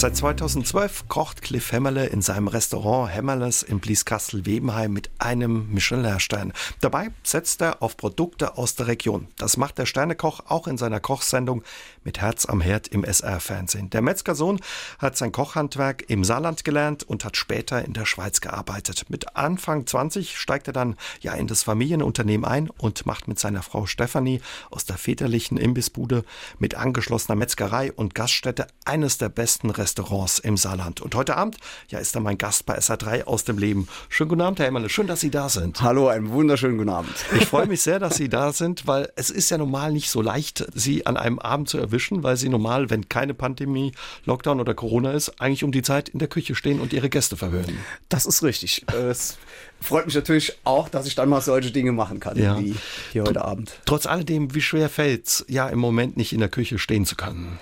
Seit 2012 kocht Cliff Hämmerle in seinem Restaurant Hämmerles in Blieskastel-Webenheim mit einem Michelin-Stern. Dabei setzt er auf Produkte aus der Region. Das macht der Sternekoch auch in seiner Kochsendung mit Herz am Herd im SR-Fernsehen. Der Metzgersohn hat sein Kochhandwerk im Saarland gelernt und hat später in der Schweiz gearbeitet. Mit Anfang 20 steigt er dann ja in das Familienunternehmen ein und macht mit seiner Frau Stefanie aus der väterlichen Imbissbude mit angeschlossener Metzgerei und Gaststätte eines der besten Restaurants Restaurants im Saarland. Und heute Abend, ja, ist er mein Gast bei SA3 aus dem Leben. Schönen guten Abend, Herr Emmerle. Schön, dass Sie da sind. Hallo, einen wunderschönen guten Abend. Ich freue mich sehr, dass Sie da sind, weil es ist ja normal nicht so leicht, Sie an einem Abend zu erwischen, weil Sie normal, wenn keine Pandemie, Lockdown oder Corona ist, eigentlich um die Zeit in der Küche stehen und Ihre Gäste verhören. Das ist richtig. Es freut mich natürlich auch, dass ich dann mal solche Dinge machen kann, ja. wie hier heute Abend. Trotz alledem, wie schwer fällt es, ja, im Moment nicht in der Küche stehen zu können?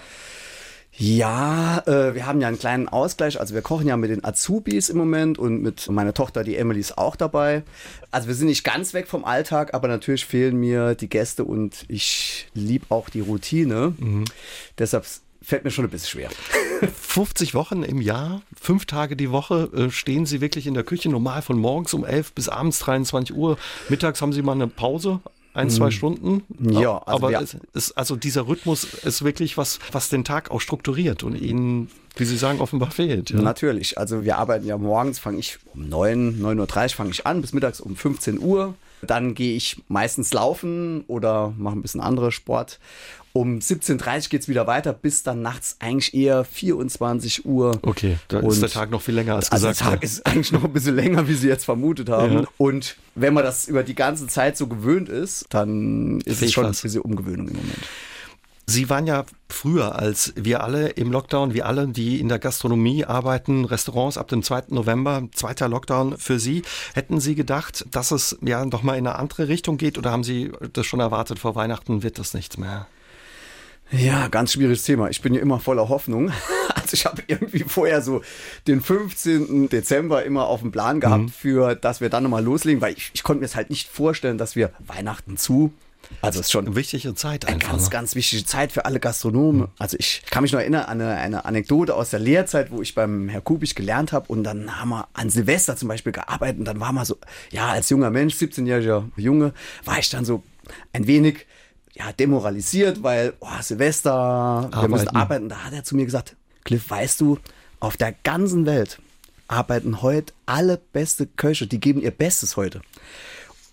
Ja, äh, wir haben ja einen kleinen Ausgleich. Also wir kochen ja mit den Azubis im Moment und mit meiner Tochter, die Emily, ist auch dabei. Also wir sind nicht ganz weg vom Alltag, aber natürlich fehlen mir die Gäste und ich liebe auch die Routine. Mhm. Deshalb fällt mir schon ein bisschen schwer. 50 Wochen im Jahr, fünf Tage die Woche äh, stehen Sie wirklich in der Küche, normal von morgens um 11 bis abends 23 Uhr. Mittags haben Sie mal eine Pause, ein, zwei hm. Stunden. Ja, also aber es ist, also dieser Rhythmus ist wirklich was, was den Tag auch strukturiert und Ihnen, wie Sie sagen, offenbar fehlt. Ja? Natürlich. Also wir arbeiten ja morgens, fange ich um 9, 9.30 Uhr fange ich an, bis mittags um 15 Uhr. Dann gehe ich meistens laufen oder mache ein bisschen andere Sport. Um 17.30 Uhr geht es wieder weiter, bis dann nachts eigentlich eher 24 Uhr. Okay, da und ist der Tag noch viel länger als gesagt. Also der Tag ist eigentlich noch ein bisschen länger, wie Sie jetzt vermutet haben. Ja. Und wenn man das über die ganze Zeit so gewöhnt ist, dann ist es schon ein bisschen Umgewöhnung im Moment. Sie waren ja früher als wir alle im Lockdown, wie alle, die in der Gastronomie arbeiten, Restaurants ab dem 2. November, zweiter Lockdown für Sie. Hätten Sie gedacht, dass es ja noch mal in eine andere Richtung geht oder haben Sie das schon erwartet, vor Weihnachten wird das nichts mehr? Ja, ganz schwieriges Thema. Ich bin ja immer voller Hoffnung. Also ich habe irgendwie vorher so den 15. Dezember immer auf dem Plan gehabt, mhm. für dass wir dann nochmal loslegen, weil ich, ich konnte mir es halt nicht vorstellen, dass wir Weihnachten zu also es ist schon eine wichtige Zeit einfach. Eine ganz, ne? ganz wichtige Zeit für alle Gastronomen. Mhm. Also ich kann mich noch erinnern an eine, eine, Anekdote aus der Lehrzeit, wo ich beim Herr Kubich gelernt habe und dann haben wir an Silvester zum Beispiel gearbeitet und dann war man so, ja, als junger Mensch, 17-jähriger Junge, war ich dann so ein wenig ja, demoralisiert, weil oh, Silvester, arbeiten. wir müssen arbeiten. Da hat er zu mir gesagt, Cliff, weißt du, auf der ganzen Welt arbeiten heute alle beste Köche, die geben ihr Bestes heute.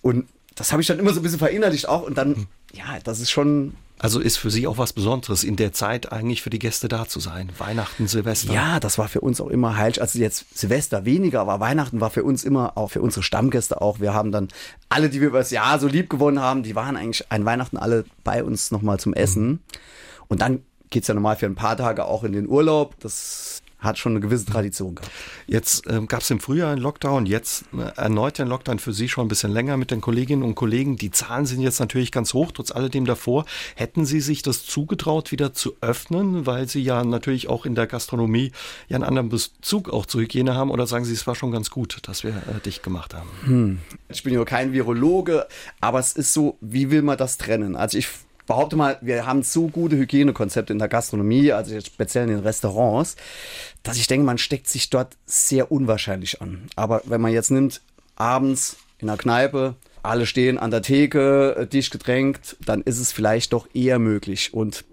Und das habe ich dann immer so ein bisschen verinnerlicht auch und dann, hm. ja, das ist schon also ist für Sie auch was Besonderes, in der Zeit eigentlich für die Gäste da zu sein. Weihnachten, Silvester. Ja, das war für uns auch immer heilig. Also jetzt Silvester weniger, aber Weihnachten war für uns immer, auch für unsere Stammgäste auch. Wir haben dann alle, die wir über das Jahr so lieb gewonnen haben, die waren eigentlich ein Weihnachten alle bei uns nochmal zum Essen. Mhm. Und dann geht es ja normal für ein paar Tage auch in den Urlaub. Das hat schon eine gewisse Tradition gehabt. Jetzt ähm, gab es im Frühjahr einen Lockdown, jetzt äh, erneut ein Lockdown für Sie schon ein bisschen länger mit den Kolleginnen und Kollegen. Die Zahlen sind jetzt natürlich ganz hoch, trotz alledem davor. Hätten Sie sich das zugetraut, wieder zu öffnen, weil Sie ja natürlich auch in der Gastronomie ja einen anderen Bezug auch zur Hygiene haben? Oder sagen Sie, es war schon ganz gut, dass wir äh, dicht gemacht haben? Hm. Ich bin ja kein Virologe, aber es ist so, wie will man das trennen? Also ich behaupte mal, wir haben so gute Hygienekonzepte in der Gastronomie, also jetzt speziell in den Restaurants, dass ich denke, man steckt sich dort sehr unwahrscheinlich an. Aber wenn man jetzt nimmt, abends in der Kneipe, alle stehen an der Theke, äh, dicht gedrängt, dann ist es vielleicht doch eher möglich. Und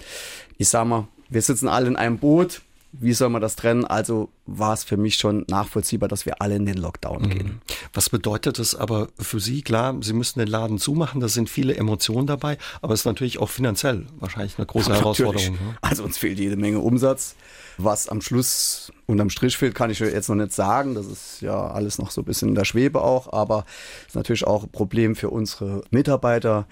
ich sag mal, wir sitzen alle in einem Boot, wie soll man das trennen? Also war es für mich schon nachvollziehbar, dass wir alle in den Lockdown mhm. gehen. Was bedeutet es aber für Sie? Klar, Sie müssen den Laden zumachen, da sind viele Emotionen dabei, aber es ist natürlich auch finanziell wahrscheinlich eine große ja, Herausforderung. Ne? Also uns fehlt jede Menge Umsatz. Was am Schluss unterm Strich fehlt, kann ich jetzt noch nicht sagen. Das ist ja alles noch so ein bisschen in der Schwebe auch, aber es ist natürlich auch ein Problem für unsere Mitarbeiter.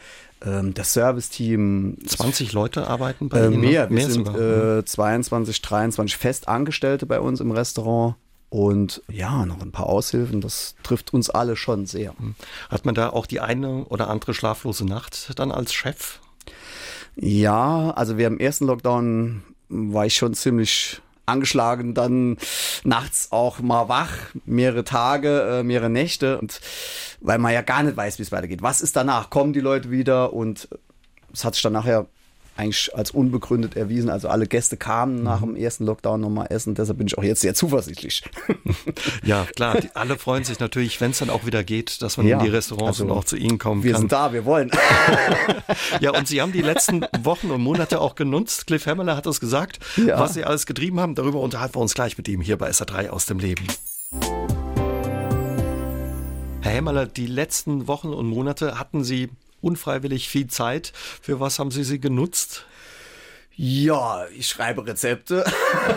Ähm, das Serviceteam. 20 Leute arbeiten bei äh, Ihnen? Mehr. Wir mehr sind äh, 22, 23 Festangestellte bei uns im Restaurant. Und ja, noch ein paar Aushilfen, das trifft uns alle schon sehr. Hm. Hat man da auch die eine oder andere schlaflose Nacht dann als Chef? Ja, also wir im ersten Lockdown war ich schon ziemlich angeschlagen, dann nachts auch mal wach, mehrere Tage, äh, mehrere Nächte und weil man ja gar nicht weiß, wie es weitergeht. Was ist danach? Kommen die Leute wieder und Es hat sich dann nachher eigentlich als unbegründet erwiesen. Also alle Gäste kamen nach dem ersten Lockdown nochmal essen. Deshalb bin ich auch jetzt sehr zuversichtlich. ja, klar. Die, alle freuen sich natürlich, wenn es dann auch wieder geht, dass man ja, in die Restaurants also, und auch zu Ihnen kommen wir kann. Wir sind da, wir wollen. ja, und Sie haben die letzten Wochen und Monate auch genutzt. Cliff Hammerler hat es gesagt, ja. was Sie alles getrieben haben. Darüber unterhalten wir uns gleich mit ihm hier bei SA3 aus dem Leben. Herr Hämmerler, die letzten Wochen und Monate hatten Sie unfreiwillig viel Zeit. Für was haben Sie sie genutzt? Ja, ich schreibe Rezepte.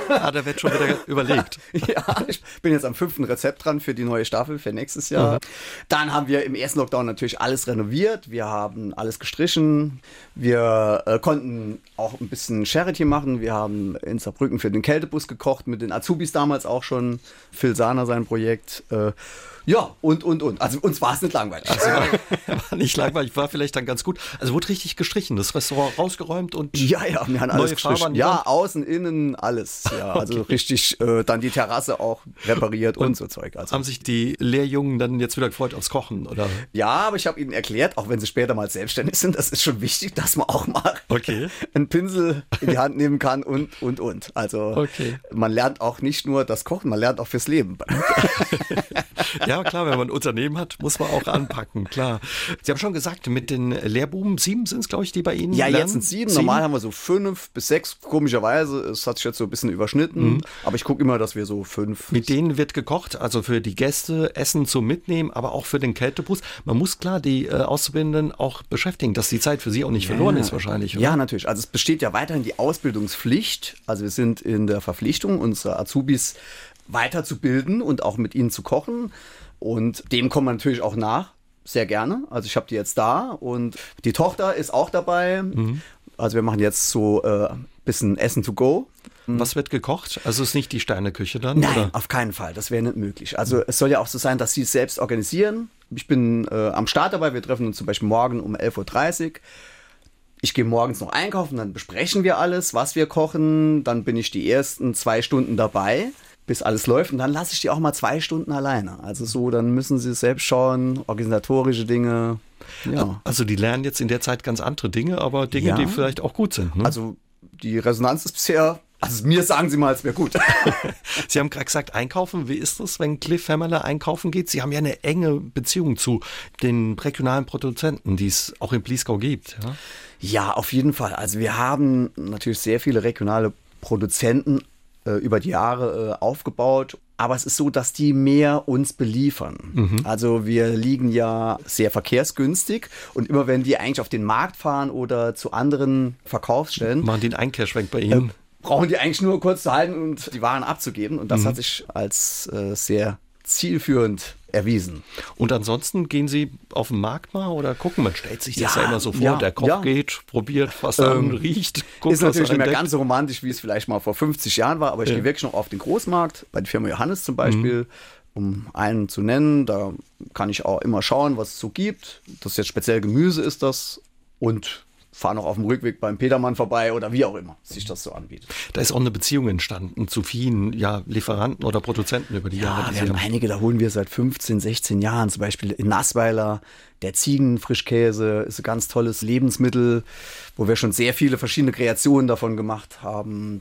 ah, da wird schon wieder überlegt. ja, ich bin jetzt am fünften Rezept dran für die neue Staffel für nächstes Jahr. Mhm. Dann haben wir im ersten Lockdown natürlich alles renoviert. Wir haben alles gestrichen. Wir äh, konnten auch ein bisschen Charity machen. Wir haben in Saarbrücken für den Kältebus gekocht, mit den Azubis damals auch schon. Phil Sahner sein Projekt. Äh, ja, und, und, und. Also uns war es nicht langweilig. Also war, war, nicht langweilig, war vielleicht dann ganz gut. Also wurde richtig gestrichen, das Restaurant rausgeräumt und Ja, ja, wir haben alles gestrichen. Ja, außen, innen, alles. Ja, also okay. richtig äh, dann die Terrasse auch repariert und, und so Zeug. Also. Haben sich die Lehrjungen dann jetzt wieder gefreut aufs Kochen, oder? Ja, aber ich habe ihnen erklärt, auch wenn sie später mal selbstständig sind, das ist schon wichtig, dass man auch mal okay. einen Pinsel in die Hand nehmen kann und, und, und. Also okay. man lernt auch nicht nur das Kochen, man lernt auch fürs Leben. Ja, klar, wenn man ein Unternehmen hat, muss man auch anpacken, klar. Sie haben schon gesagt, mit den Lehrbuben, sieben sind es, glaube ich, die bei Ihnen Ja, lernen? jetzt sind sieben. sieben. Normal haben wir so fünf bis sechs, komischerweise. Es hat sich jetzt so ein bisschen überschnitten, mhm. aber ich gucke immer, dass wir so fünf. Mit denen wird gekocht, also für die Gäste Essen zum Mitnehmen, aber auch für den Kältebus. Man muss klar die äh, Auszubildenden auch beschäftigen, dass die Zeit für sie auch nicht ja. verloren ist wahrscheinlich. Oder? Ja, natürlich. Also es besteht ja weiterhin die Ausbildungspflicht. Also wir sind in der Verpflichtung, unsere Azubis weiterzubilden und auch mit ihnen zu kochen. Und dem kommt man natürlich auch nach, sehr gerne. Also ich habe die jetzt da und die Tochter ist auch dabei. Mhm. Also wir machen jetzt so ein äh, bisschen Essen to go. Was wird gekocht? Also ist nicht die Sterneküche dann? Nein, oder? auf keinen Fall. Das wäre nicht möglich. Also es soll ja auch so sein, dass sie es selbst organisieren. Ich bin äh, am Start dabei. Wir treffen uns zum Beispiel morgen um 11.30 Uhr. Ich gehe morgens noch einkaufen, dann besprechen wir alles, was wir kochen. Dann bin ich die ersten zwei Stunden dabei bis alles läuft. Und dann lasse ich die auch mal zwei Stunden alleine. Also so, dann müssen sie selbst schauen, organisatorische Dinge. Ja. Also die lernen jetzt in der Zeit ganz andere Dinge, aber Dinge, ja. die vielleicht auch gut sind. Ne? Also die Resonanz ist bisher also mir sagen Sie mal, es wäre gut. Sie haben gerade gesagt, einkaufen. Wie ist das, wenn Cliff Hammerler einkaufen geht? Sie haben ja eine enge Beziehung zu den regionalen Produzenten, die es auch in Bliesgau gibt. Ja? ja, auf jeden Fall. Also wir haben natürlich sehr viele regionale Produzenten, äh, über die Jahre äh, aufgebaut. Aber es ist so, dass die mehr uns beliefern. Mhm. Also wir liegen ja sehr verkehrsgünstig und immer wenn die eigentlich auf den Markt fahren oder zu anderen Verkaufsstellen. Machen den Einkehrschwenk bei Ihnen. Äh, brauchen die eigentlich nur kurz zu halten und die Waren abzugeben. Und das mhm. hat sich als äh, sehr zielführend erwiesen. Und ansonsten gehen Sie auf den Markt mal oder gucken? Man stellt sich das ja, ja immer so vor, ja, der Koch ja. geht, probiert, was ähm, riecht. Guckt, ist natürlich nicht mehr ganz so romantisch, wie es vielleicht mal vor 50 Jahren war, aber ich gehe wirklich noch auf den Großmarkt, bei der Firma Johannes zum Beispiel. Mhm. Um einen zu nennen, da kann ich auch immer schauen, was es so gibt. Das jetzt speziell Gemüse ist das. Und fahre noch auf dem Rückweg beim Petermann vorbei oder wie auch immer sich das so anbietet. Da ist auch eine Beziehung entstanden zu vielen ja, Lieferanten oder Produzenten über die ja, Jahre. Wir haben einige, da holen wir seit 15, 16 Jahren, zum Beispiel in Nassweiler. Der Ziegenfrischkäse ist ein ganz tolles Lebensmittel, wo wir schon sehr viele verschiedene Kreationen davon gemacht haben.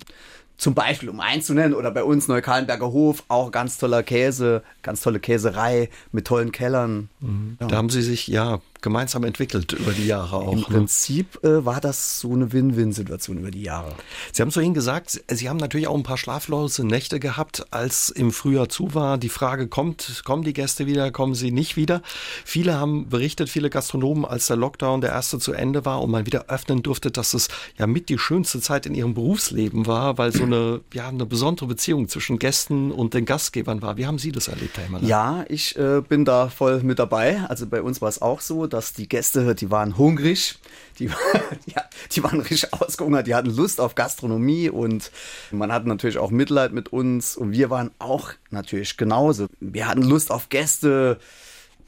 Zum Beispiel, um eins zu nennen, oder bei uns Neukalenberger Hof, auch ganz toller Käse, ganz tolle Käserei mit tollen Kellern. Mhm. Ja. Da haben Sie sich ja gemeinsam entwickelt über die Jahre auch. Im ne? Prinzip äh, war das so eine Win-Win-Situation über die Jahre. Sie haben es vorhin gesagt, Sie haben natürlich auch ein paar schlaflose Nächte gehabt, als im Frühjahr zu war. Die Frage kommt, kommen die Gäste wieder, kommen sie nicht wieder? Viele haben berichtet, viele Gastronomen, als der Lockdown der erste zu Ende war und man wieder öffnen durfte, dass es ja mit die schönste Zeit in ihrem Berufsleben war, weil so eine, ja, eine besondere Beziehung zwischen Gästen und den Gastgebern war. Wie haben Sie das erlebt, Herr Himmler? Ja, ich äh, bin da voll mit dabei. Also bei uns war es auch so, dass die Gäste, die waren hungrig, die, ja, die waren richtig ausgehungert, die hatten Lust auf Gastronomie und man hatte natürlich auch Mitleid mit uns und wir waren auch natürlich genauso. Wir hatten Lust auf Gäste,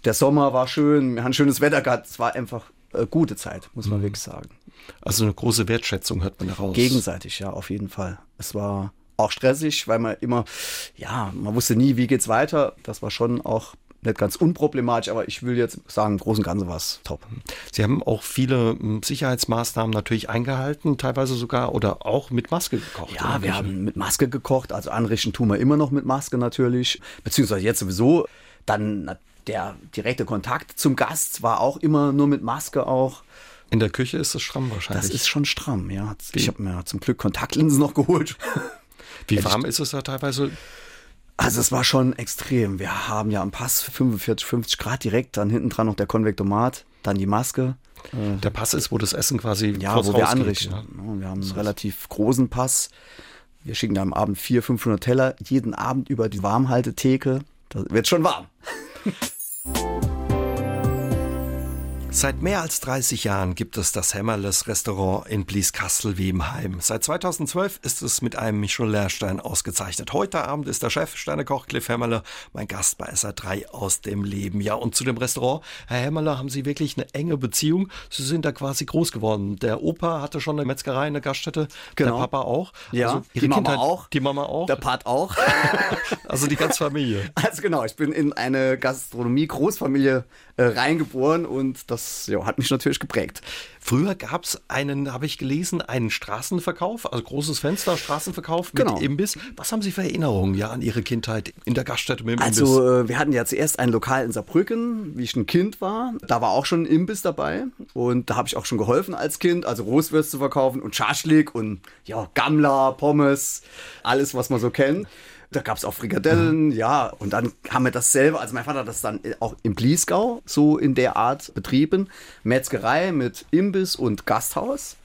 der Sommer war schön, wir hatten schönes Wetter gehabt, es war einfach eine gute Zeit, muss man mhm. wirklich sagen. Also eine große Wertschätzung hört man daraus. Gegenseitig, ja, auf jeden Fall. Es war auch stressig, weil man immer, ja, man wusste nie, wie geht's weiter. Das war schon auch nicht ganz unproblematisch, aber ich will jetzt sagen, im Großen und Ganzen war es top. Sie haben auch viele hm, Sicherheitsmaßnahmen natürlich eingehalten, teilweise sogar oder auch mit Maske gekocht. Ja, wir haben mit Maske gekocht, also anrichten tun wir immer noch mit Maske natürlich, beziehungsweise jetzt sowieso. Dann der direkte Kontakt zum Gast war auch immer nur mit Maske auch. In der Küche ist es stramm wahrscheinlich. Das ist schon stramm, ja. Ich habe mir zum Glück Kontaktlinsen noch geholt. Wie warm ist es da teilweise? Also es war schon extrem. Wir haben ja am Pass 45, 50 Grad direkt, dann hinten dran noch der Konvektomat, dann die Maske. Der Pass ist, wo das Essen quasi ja, wo wir anrichten. Ja. Wir haben einen relativ großen Pass. Wir schicken da am Abend 400, 500 Teller jeden Abend über die Warmhaltetheke. Da wird schon warm. Seit mehr als 30 Jahren gibt es das Hämmerles Restaurant in Blieskastel-Webenheim. Seit 2012 ist es mit einem Michelin-Stern ausgezeichnet. Heute Abend ist der Chef, Sternekoch Cliff Hämmerle, mein Gast bei SA3 aus dem Leben. Ja, und zu dem Restaurant, Herr Hämmerle, haben Sie wirklich eine enge Beziehung. Sie sind da quasi groß geworden. Der Opa hatte schon eine Metzgerei, eine Gaststätte, genau. der Papa auch. Ja, also die Mama Kindheit, auch. Die Mama auch. Der Pat auch. also die ganze Familie. Also genau, ich bin in eine Gastronomie-Großfamilie äh, reingeboren und das ja, hat mich natürlich geprägt. Früher gab es einen, habe ich gelesen, einen Straßenverkauf, also großes Fenster, Straßenverkauf mit genau. Imbiss. Was haben Sie für Erinnerungen ja an Ihre Kindheit in der Gaststätte mit dem also, Imbiss? Also wir hatten ja zuerst ein Lokal in Saarbrücken, wie ich ein Kind war. Da war auch schon ein Imbiss dabei und da habe ich auch schon geholfen als Kind, also Rostwürste verkaufen und Schaschlik und ja, Gammler, Pommes, alles, was man so kennt. Da gab es auch Frikadellen, mhm. ja. Und dann haben wir das selber, also mein Vater hat das dann auch im Bliesgau so in der Art betrieben. Metzgerei mit Imbiss und Gasthaus.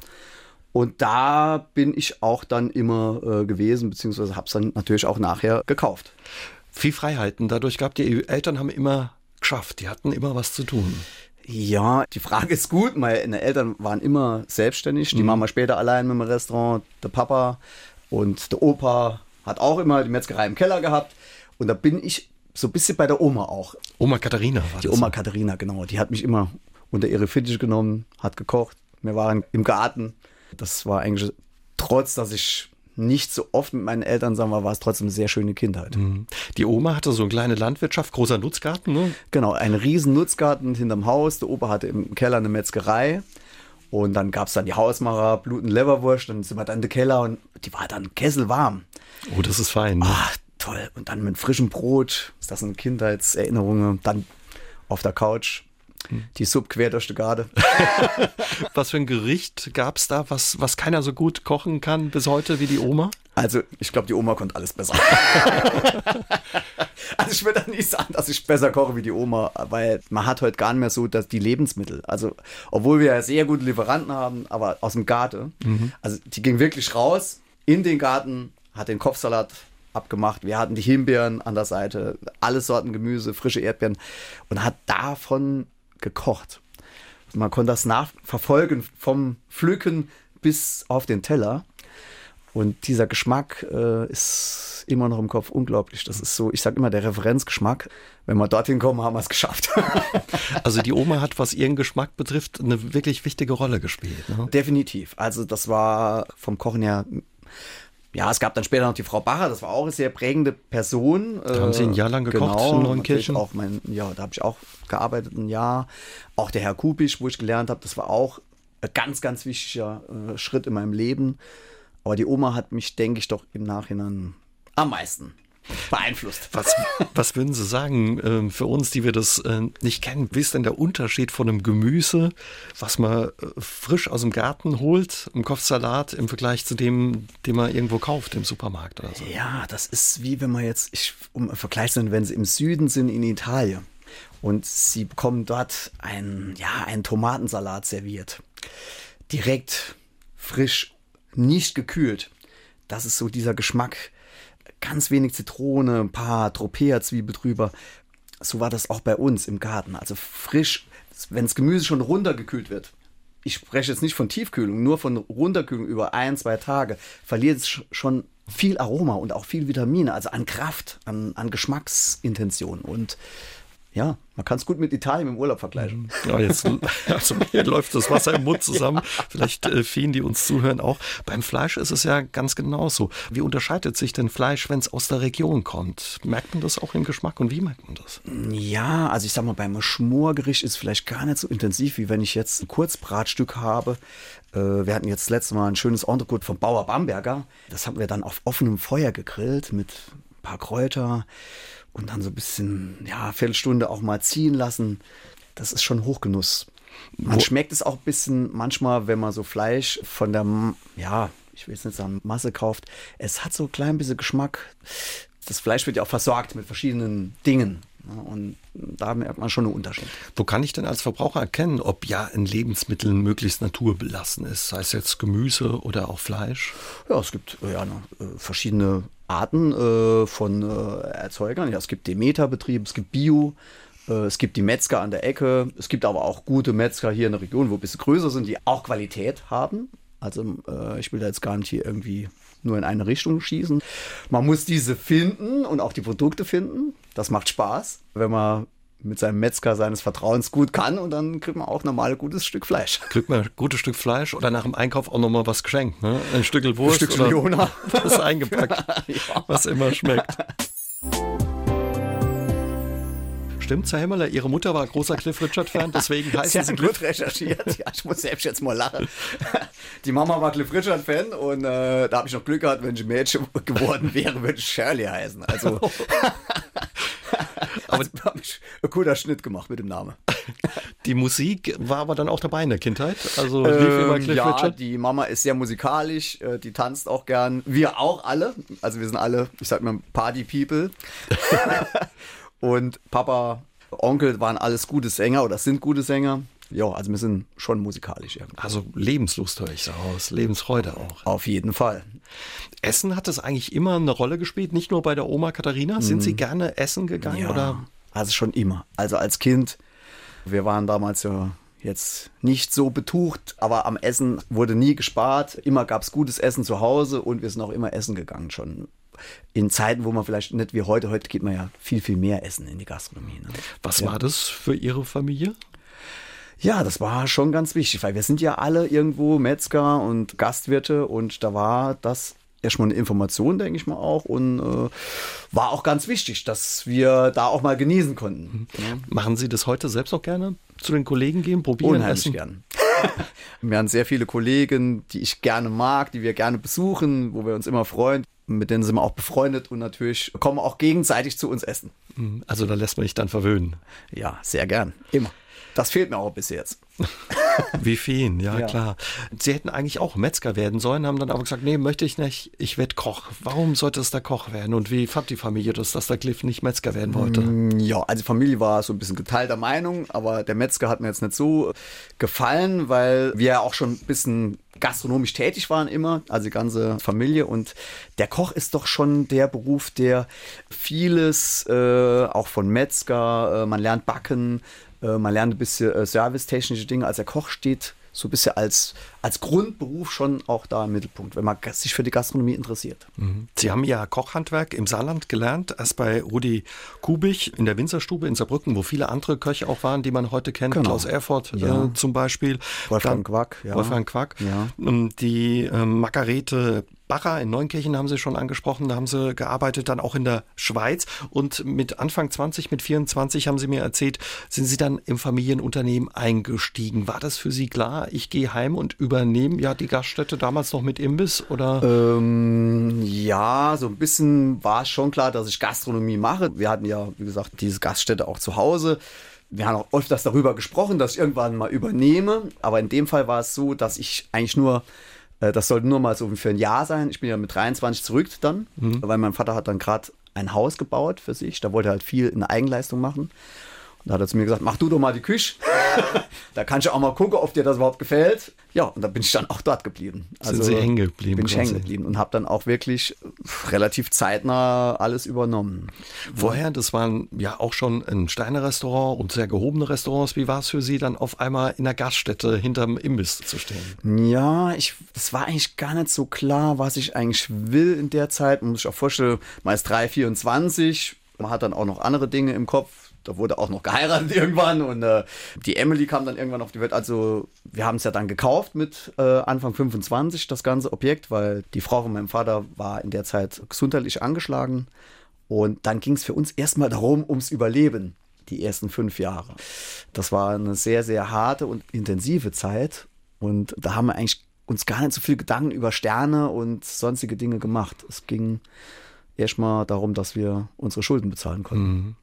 Und da bin ich auch dann immer äh, gewesen, beziehungsweise habe es dann natürlich auch nachher gekauft. Viel Freiheiten dadurch gab die Eltern haben immer geschafft, die hatten immer was zu tun. Ja, die Frage ist gut. Meine Eltern waren immer selbstständig. Die mhm. Mama später allein mit dem Restaurant, der Papa und der Opa hat auch immer die Metzgerei im Keller gehabt. Und da bin ich so ein bisschen bei der Oma auch. Oma Katharina war Die Oma so. Katharina, genau. Die hat mich immer unter ihre Fittiche genommen, hat gekocht. Wir waren im Garten. Das war eigentlich, trotz dass ich nicht so oft mit meinen Eltern sagen war, war es trotzdem eine sehr schöne Kindheit. Mhm. Die Oma hatte so eine kleine Landwirtschaft, großer Nutzgarten, ne? Genau, einen riesen Nutzgarten hinterm Haus. Der Opa hatte im Keller eine Metzgerei. Und dann gab es dann die Hausmacher, Bluten Leberwurst, dann sind wir dann in den Keller und die war dann kesselwarm. Oh, das ist fein. Ne? Ach, toll. Und dann mit frischem Brot, ist das sind Kindheitserinnerungen. Dann auf der Couch, die Sub quer durch die Garde. was für ein Gericht gab es da, was, was keiner so gut kochen kann bis heute wie die Oma? Also, ich glaube, die Oma konnte alles besser. also, ich würde nicht sagen, dass ich besser koche wie die Oma, weil man hat heute gar nicht mehr so dass die Lebensmittel. Also, obwohl wir ja sehr gute Lieferanten haben, aber aus dem Garten. Mhm. Also, die ging wirklich raus in den Garten, hat den Kopfsalat abgemacht. Wir hatten die Himbeeren an der Seite, alle Sorten Gemüse, frische Erdbeeren und hat davon gekocht. Man konnte das nachverfolgen vom Pflücken bis auf den Teller. Und dieser Geschmack äh, ist immer noch im Kopf unglaublich. Das ist so, ich sage immer, der Referenzgeschmack. Wenn wir dorthin kommen, haben wir es geschafft. also die Oma hat, was ihren Geschmack betrifft, eine wirklich wichtige Rolle gespielt. Ne? Definitiv. Also das war vom Kochen her ja, es gab dann später noch die Frau Bacher, das war auch eine sehr prägende Person. Da haben Sie ein Jahr lang gekocht genau, in Neunkirchen? Auch mein, ja, da habe ich auch gearbeitet ein Jahr. Auch der Herr Kupisch, wo ich gelernt habe, das war auch ein ganz, ganz wichtiger äh, Schritt in meinem Leben. Aber die Oma hat mich, denke ich, doch im Nachhinein am meisten beeinflusst. Was, was würden Sie sagen äh, für uns, die wir das äh, nicht kennen? Wie ist denn der Unterschied von einem Gemüse, was man äh, frisch aus dem Garten holt, im Kopfsalat, im Vergleich zu dem, den man irgendwo kauft im Supermarkt oder so? Ja, das ist wie wenn man jetzt, ich, um Vergleich zu wenn Sie im Süden sind in Italien und Sie bekommen dort einen, ja, einen Tomatensalat serviert. Direkt, frisch, nicht gekühlt. Das ist so dieser Geschmack, ganz wenig Zitrone, ein paar Tropea-Zwiebel drüber. So war das auch bei uns im Garten. Also frisch, wenn das Gemüse schon runtergekühlt wird. Ich spreche jetzt nicht von Tiefkühlung, nur von Runterkühlung über ein, zwei Tage, verliert es schon viel Aroma und auch viel Vitamine, also an Kraft, an, an Geschmacksintention. Und ja, man kann es gut mit Italien im Urlaub vergleichen. Ja, jetzt also mir läuft das Wasser im Mund zusammen. Vielleicht äh, vielen, die uns zuhören, auch. Beim Fleisch ist es ja ganz genauso. Wie unterscheidet sich denn Fleisch, wenn es aus der Region kommt? Merkt man das auch im Geschmack und wie merkt man das? Ja, also ich sag mal, beim Schmorgericht ist es vielleicht gar nicht so intensiv, wie wenn ich jetzt ein Kurzbratstück habe. Äh, wir hatten jetzt letztes Mal ein schönes Entrecote vom Bauer Bamberger. Das haben wir dann auf offenem Feuer gegrillt mit ein paar Kräuter und dann so ein bisschen, ja, Viertelstunde auch mal ziehen lassen. Das ist schon Hochgenuss. Man Wo schmeckt es auch ein bisschen manchmal, wenn man so Fleisch von der, ja, ich will jetzt nicht sagen Masse kauft. Es hat so ein klein bisschen Geschmack. Das Fleisch wird ja auch versorgt mit verschiedenen Dingen. Und da merkt man schon einen Unterschied. Wo kann ich denn als Verbraucher erkennen, ob ja ein Lebensmittel möglichst naturbelassen ist? Sei es jetzt Gemüse oder auch Fleisch? Ja, es gibt ja, verschiedene Arten äh, von äh, Erzeugern. Ja, es gibt Demeter-Betriebe, es gibt Bio, äh, es gibt die Metzger an der Ecke. Es gibt aber auch gute Metzger hier in der Region, wo ein bisschen größer sind, die auch Qualität haben. Also äh, ich will da jetzt gar nicht hier irgendwie nur in eine Richtung schießen. Man muss diese finden und auch die Produkte finden. Das macht Spaß, wenn man mit seinem Metzger seines Vertrauens gut kann und dann kriegt man auch normal ein gutes Stück Fleisch. Kriegt man ein gutes Stück Fleisch oder nach dem Einkauf auch nochmal was geschenkt. Ne? Ein Stück Wurst ein Stück oder Jona. was eingepackt, ja. was immer schmeckt. Stimmt, Herr Himmeler, Ihre Mutter war großer Cliff Richard-Fan, deswegen Sie, Sie Cliff. gut recherchiert. Ja, ich muss selbst jetzt mal lachen. Die Mama war Cliff Richard-Fan und äh, da habe ich noch Glück gehabt, wenn ich Mädchen geworden wäre, würde ich Shirley heißen. Also aber also, habe ich ein cooler Schnitt gemacht mit dem Namen. Die Musik war aber dann auch dabei in der Kindheit? Also ähm, ja, Richard? die Mama ist sehr musikalisch, äh, die tanzt auch gern. Wir auch alle. Also wir sind alle, ich sag mal, Party-People. Und Papa, Onkel waren alles gute Sänger oder sind gute Sänger. Ja, also wir sind schon musikalisch. Irgendwie. Also Lebenslust höre ich so aus, Lebensfreude auch. Auf jeden Fall. Essen hat es eigentlich immer eine Rolle gespielt, nicht nur bei der Oma Katharina. Sind Sie mhm. gerne essen gegangen? Ja, oder? also schon immer. Also als Kind, wir waren damals ja jetzt nicht so betucht, aber am Essen wurde nie gespart. Immer gab es gutes Essen zu Hause und wir sind auch immer essen gegangen schon. In Zeiten, wo man vielleicht nicht wie heute, heute geht man ja viel, viel mehr essen in die Gastronomie. Ne? Was ja. war das für Ihre Familie? Ja, das war schon ganz wichtig, weil wir sind ja alle irgendwo Metzger und Gastwirte und da war das erstmal eine Information, denke ich mal auch und äh, war auch ganz wichtig, dass wir da auch mal genießen konnten. Ja. Machen Sie das heute selbst auch gerne? Zu den Kollegen gehen, probieren? Unheimlich essen? gern. wir haben sehr viele Kollegen, die ich gerne mag, die wir gerne besuchen, wo wir uns immer freuen. Mit denen sind wir auch befreundet und natürlich kommen auch gegenseitig zu uns essen. Also da lässt man sich dann verwöhnen. Ja, sehr gern. Immer. Das fehlt mir auch bis jetzt. Wie vielen, ja, ja, klar. Sie hätten eigentlich auch Metzger werden sollen, haben dann aber gesagt, nee, möchte ich nicht, ich werde Koch. Warum sollte es der Koch werden? Und wie fand die Familie das, dass der Cliff nicht Metzger werden wollte? Mm, ja, also die Familie war so ein bisschen geteilter Meinung, aber der Metzger hat mir jetzt nicht so gefallen, weil wir ja auch schon ein bisschen gastronomisch tätig waren immer, also die ganze Familie. Und der Koch ist doch schon der Beruf, der vieles, äh, auch von Metzger, äh, man lernt backen, äh, man lernt ein bisschen äh, servicetechnische Dinge. Also der Koch steht so ein bisschen als, als Grundberuf schon auch da im Mittelpunkt, wenn man sich für die Gastronomie interessiert. Mhm. Sie haben ja Kochhandwerk im Saarland gelernt, erst bei Rudi Kubich in der Winzerstube in Saarbrücken, wo viele andere Köche auch waren, die man heute kennt, genau. Klaus Erfurt äh, ja. äh, zum Beispiel. Wolfgang Quack. Ja. Wolfgang Quack. Ja. Ähm, die äh, Margarete Bacher in Neunkirchen haben Sie schon angesprochen, da haben Sie gearbeitet, dann auch in der Schweiz. Und mit Anfang 20, mit 24 haben Sie mir erzählt, sind Sie dann im Familienunternehmen eingestiegen. War das für Sie klar? Ich gehe heim und übernehme ja die Gaststätte damals noch mit Imbiss oder? Ähm, ja, so ein bisschen war es schon klar, dass ich Gastronomie mache. Wir hatten ja, wie gesagt, diese Gaststätte auch zu Hause. Wir haben auch öfters darüber gesprochen, dass ich irgendwann mal übernehme. Aber in dem Fall war es so, dass ich eigentlich nur das sollte nur mal so für ein Jahr sein. Ich bin ja mit 23 zurück dann, mhm. weil mein Vater hat dann gerade ein Haus gebaut für sich. Da wollte er halt viel in Eigenleistung machen. Da hat er zu mir gesagt, mach du doch mal die Küche. da kannst du auch mal gucken, ob dir das überhaupt gefällt. Ja, und da bin ich dann auch dort geblieben. Also Sind Sie hängen geblieben? Bin ich hängen geblieben und habe dann auch wirklich relativ zeitnah alles übernommen. Vorher, das waren ja auch schon ein Steine-Restaurant und sehr gehobene Restaurants. Wie war es für Sie dann auf einmal in der Gaststätte hinterm Imbiss zu stehen? Ja, ich, das war eigentlich gar nicht so klar, was ich eigentlich will in der Zeit. Man muss sich auch vorstellen, man ist 3, 24, man hat dann auch noch andere Dinge im Kopf Da wurde auch noch geheiratet irgendwann und äh, die Emily kam dann irgendwann auf die Welt. Also wir haben es ja dann gekauft mit äh, Anfang 25, das ganze Objekt, weil die Frau von meinem Vater war in der Zeit gesundheitlich angeschlagen. Und dann ging es für uns erstmal darum, ums Überleben, die ersten fünf Jahre. Das war eine sehr, sehr harte und intensive Zeit. Und da haben wir eigentlich uns gar nicht so viel Gedanken über Sterne und sonstige Dinge gemacht. Es ging erstmal darum, dass wir unsere Schulden bezahlen konnten. Mhm.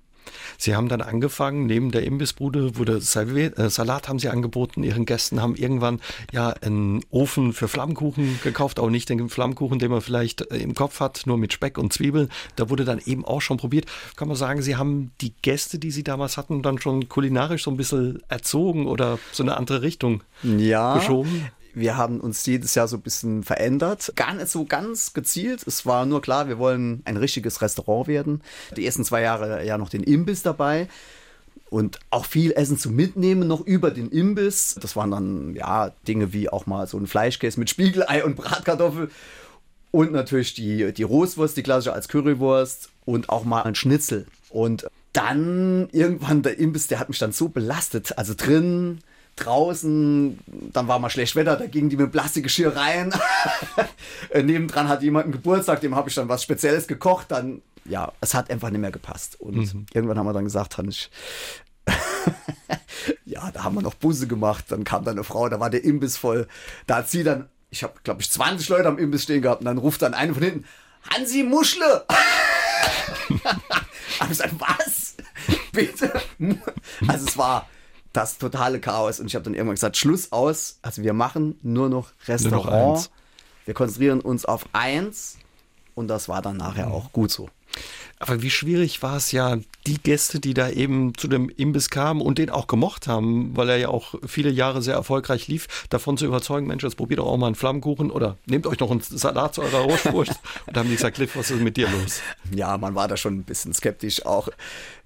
Sie haben dann angefangen, neben der Imbissbude wurde äh, Salat haben Sie angeboten. Ihren Gästen haben irgendwann ja einen Ofen für Flammkuchen gekauft, auch nicht den Flammkuchen, den man vielleicht äh, im Kopf hat, nur mit Speck und Zwiebeln. Da wurde dann eben auch schon probiert. Kann man sagen, Sie haben die Gäste, die Sie damals hatten, dann schon kulinarisch so ein bisschen erzogen oder so eine andere Richtung ja, geschoben? Wir haben uns jedes Jahr so ein bisschen verändert. Gar nicht so ganz gezielt. Es war nur klar, wir wollen ein richtiges Restaurant werden. Die ersten zwei Jahre ja noch den Imbiss dabei. Und auch viel Essen zu mitnehmen, noch über den Imbiss. Das waren dann, ja, Dinge wie auch mal so ein Fleischkäse mit Spiegelei und Bratkartoffel. Und natürlich die, die Roßwurst, die klassische als Currywurst. Und auch mal ein Schnitzel. Und dann irgendwann der Imbiss, der hat mich dann so belastet. Also drin draußen, dann war mal schlecht Wetter, da gingen die mit Plastikgeschirr rein. Äh, nebendran hat jemand einen Geburtstag, dem habe ich dann was Spezielles gekocht. Dann, ja, es hat einfach nicht mehr gepasst. Und mhm. irgendwann haben wir dann gesagt, Hannes, ja, da haben wir noch Busse gemacht. Dann kam da eine Frau, da war der Imbiss voll. Da hat sie dann, ich habe, glaube ich, 20 Leute am Imbiss stehen gehabt. Und dann ruft dann eine von hinten, Hansi Muschle. habe ich gesagt, was? Bitte? Also es war das totale Chaos. Und ich habe dann irgendwann gesagt, Schluss aus. Also wir machen nur noch Restaurant. Nur noch wir konzentrieren uns auf eins. Und das war dann nachher auch gut so. Aber wie schwierig war es ja, die Gäste, die da eben zu dem Imbiss kamen und den auch gemocht haben, weil er ja auch viele Jahre sehr erfolgreich lief, davon zu überzeugen, Mensch, jetzt probiert doch auch mal einen Flammkuchen oder nehmt euch noch einen Salat zu eurer Rotwurst. und da haben die gesagt, Cliff, was ist mit dir los? Ja, man war da schon ein bisschen skeptisch auch.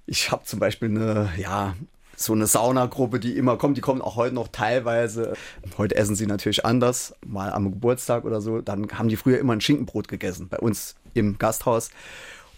Ich habe zum Beispiel eine, ja, so eine Saunagruppe, die immer kommt, die kommen auch heute noch teilweise. Heute essen sie natürlich anders, mal am Geburtstag oder so. Dann haben die früher immer ein Schinkenbrot gegessen bei uns im Gasthaus.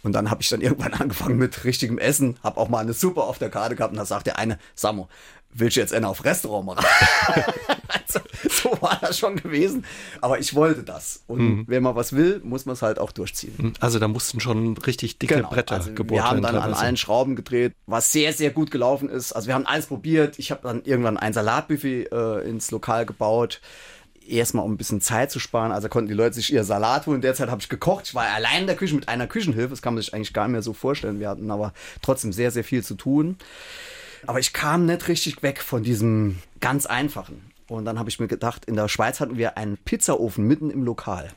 Und dann habe ich dann irgendwann angefangen mit richtigem Essen, habe auch mal eine Suppe auf der Karte gehabt und da sagt der eine, Samo, willst du jetzt einer auf Restaurant machen? also, so war das schon gewesen. Aber ich wollte das. Und mhm. wenn man was will, muss man es halt auch durchziehen. Mhm. Also da mussten schon richtig dicke genau. Bretter also gebohrt werden. Wir haben dann an allen Schrauben gedreht, was sehr, sehr gut gelaufen ist. Also wir haben alles probiert. Ich habe dann irgendwann ein Salatbuffet äh, ins Lokal gebaut erstmal um ein bisschen Zeit zu sparen. Also konnten die Leute sich ihr Salat holen. Derzeit habe ich gekocht. Ich war allein in der Küche mit einer Küchenhilfe. Das kann man sich eigentlich gar nicht mehr so vorstellen. Wir hatten aber trotzdem sehr, sehr viel zu tun. Aber ich kam nicht richtig weg von diesem ganz einfachen. Und dann habe ich mir gedacht, in der Schweiz hatten wir einen Pizzaofen mitten im Lokal.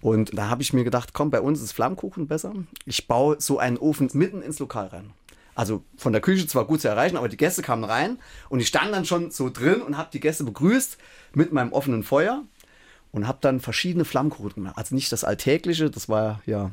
Und da habe ich mir gedacht, komm, bei uns ist Flammkuchen besser. Ich baue so einen Ofen mitten ins Lokal rein. Also von der Küche zwar gut zu erreichen, aber die Gäste kamen rein und ich stand dann schon so drin und habe die Gäste begrüßt mit meinem offenen Feuer und habe dann verschiedene Flammkuchen gemacht. Also nicht das Alltägliche, das war ja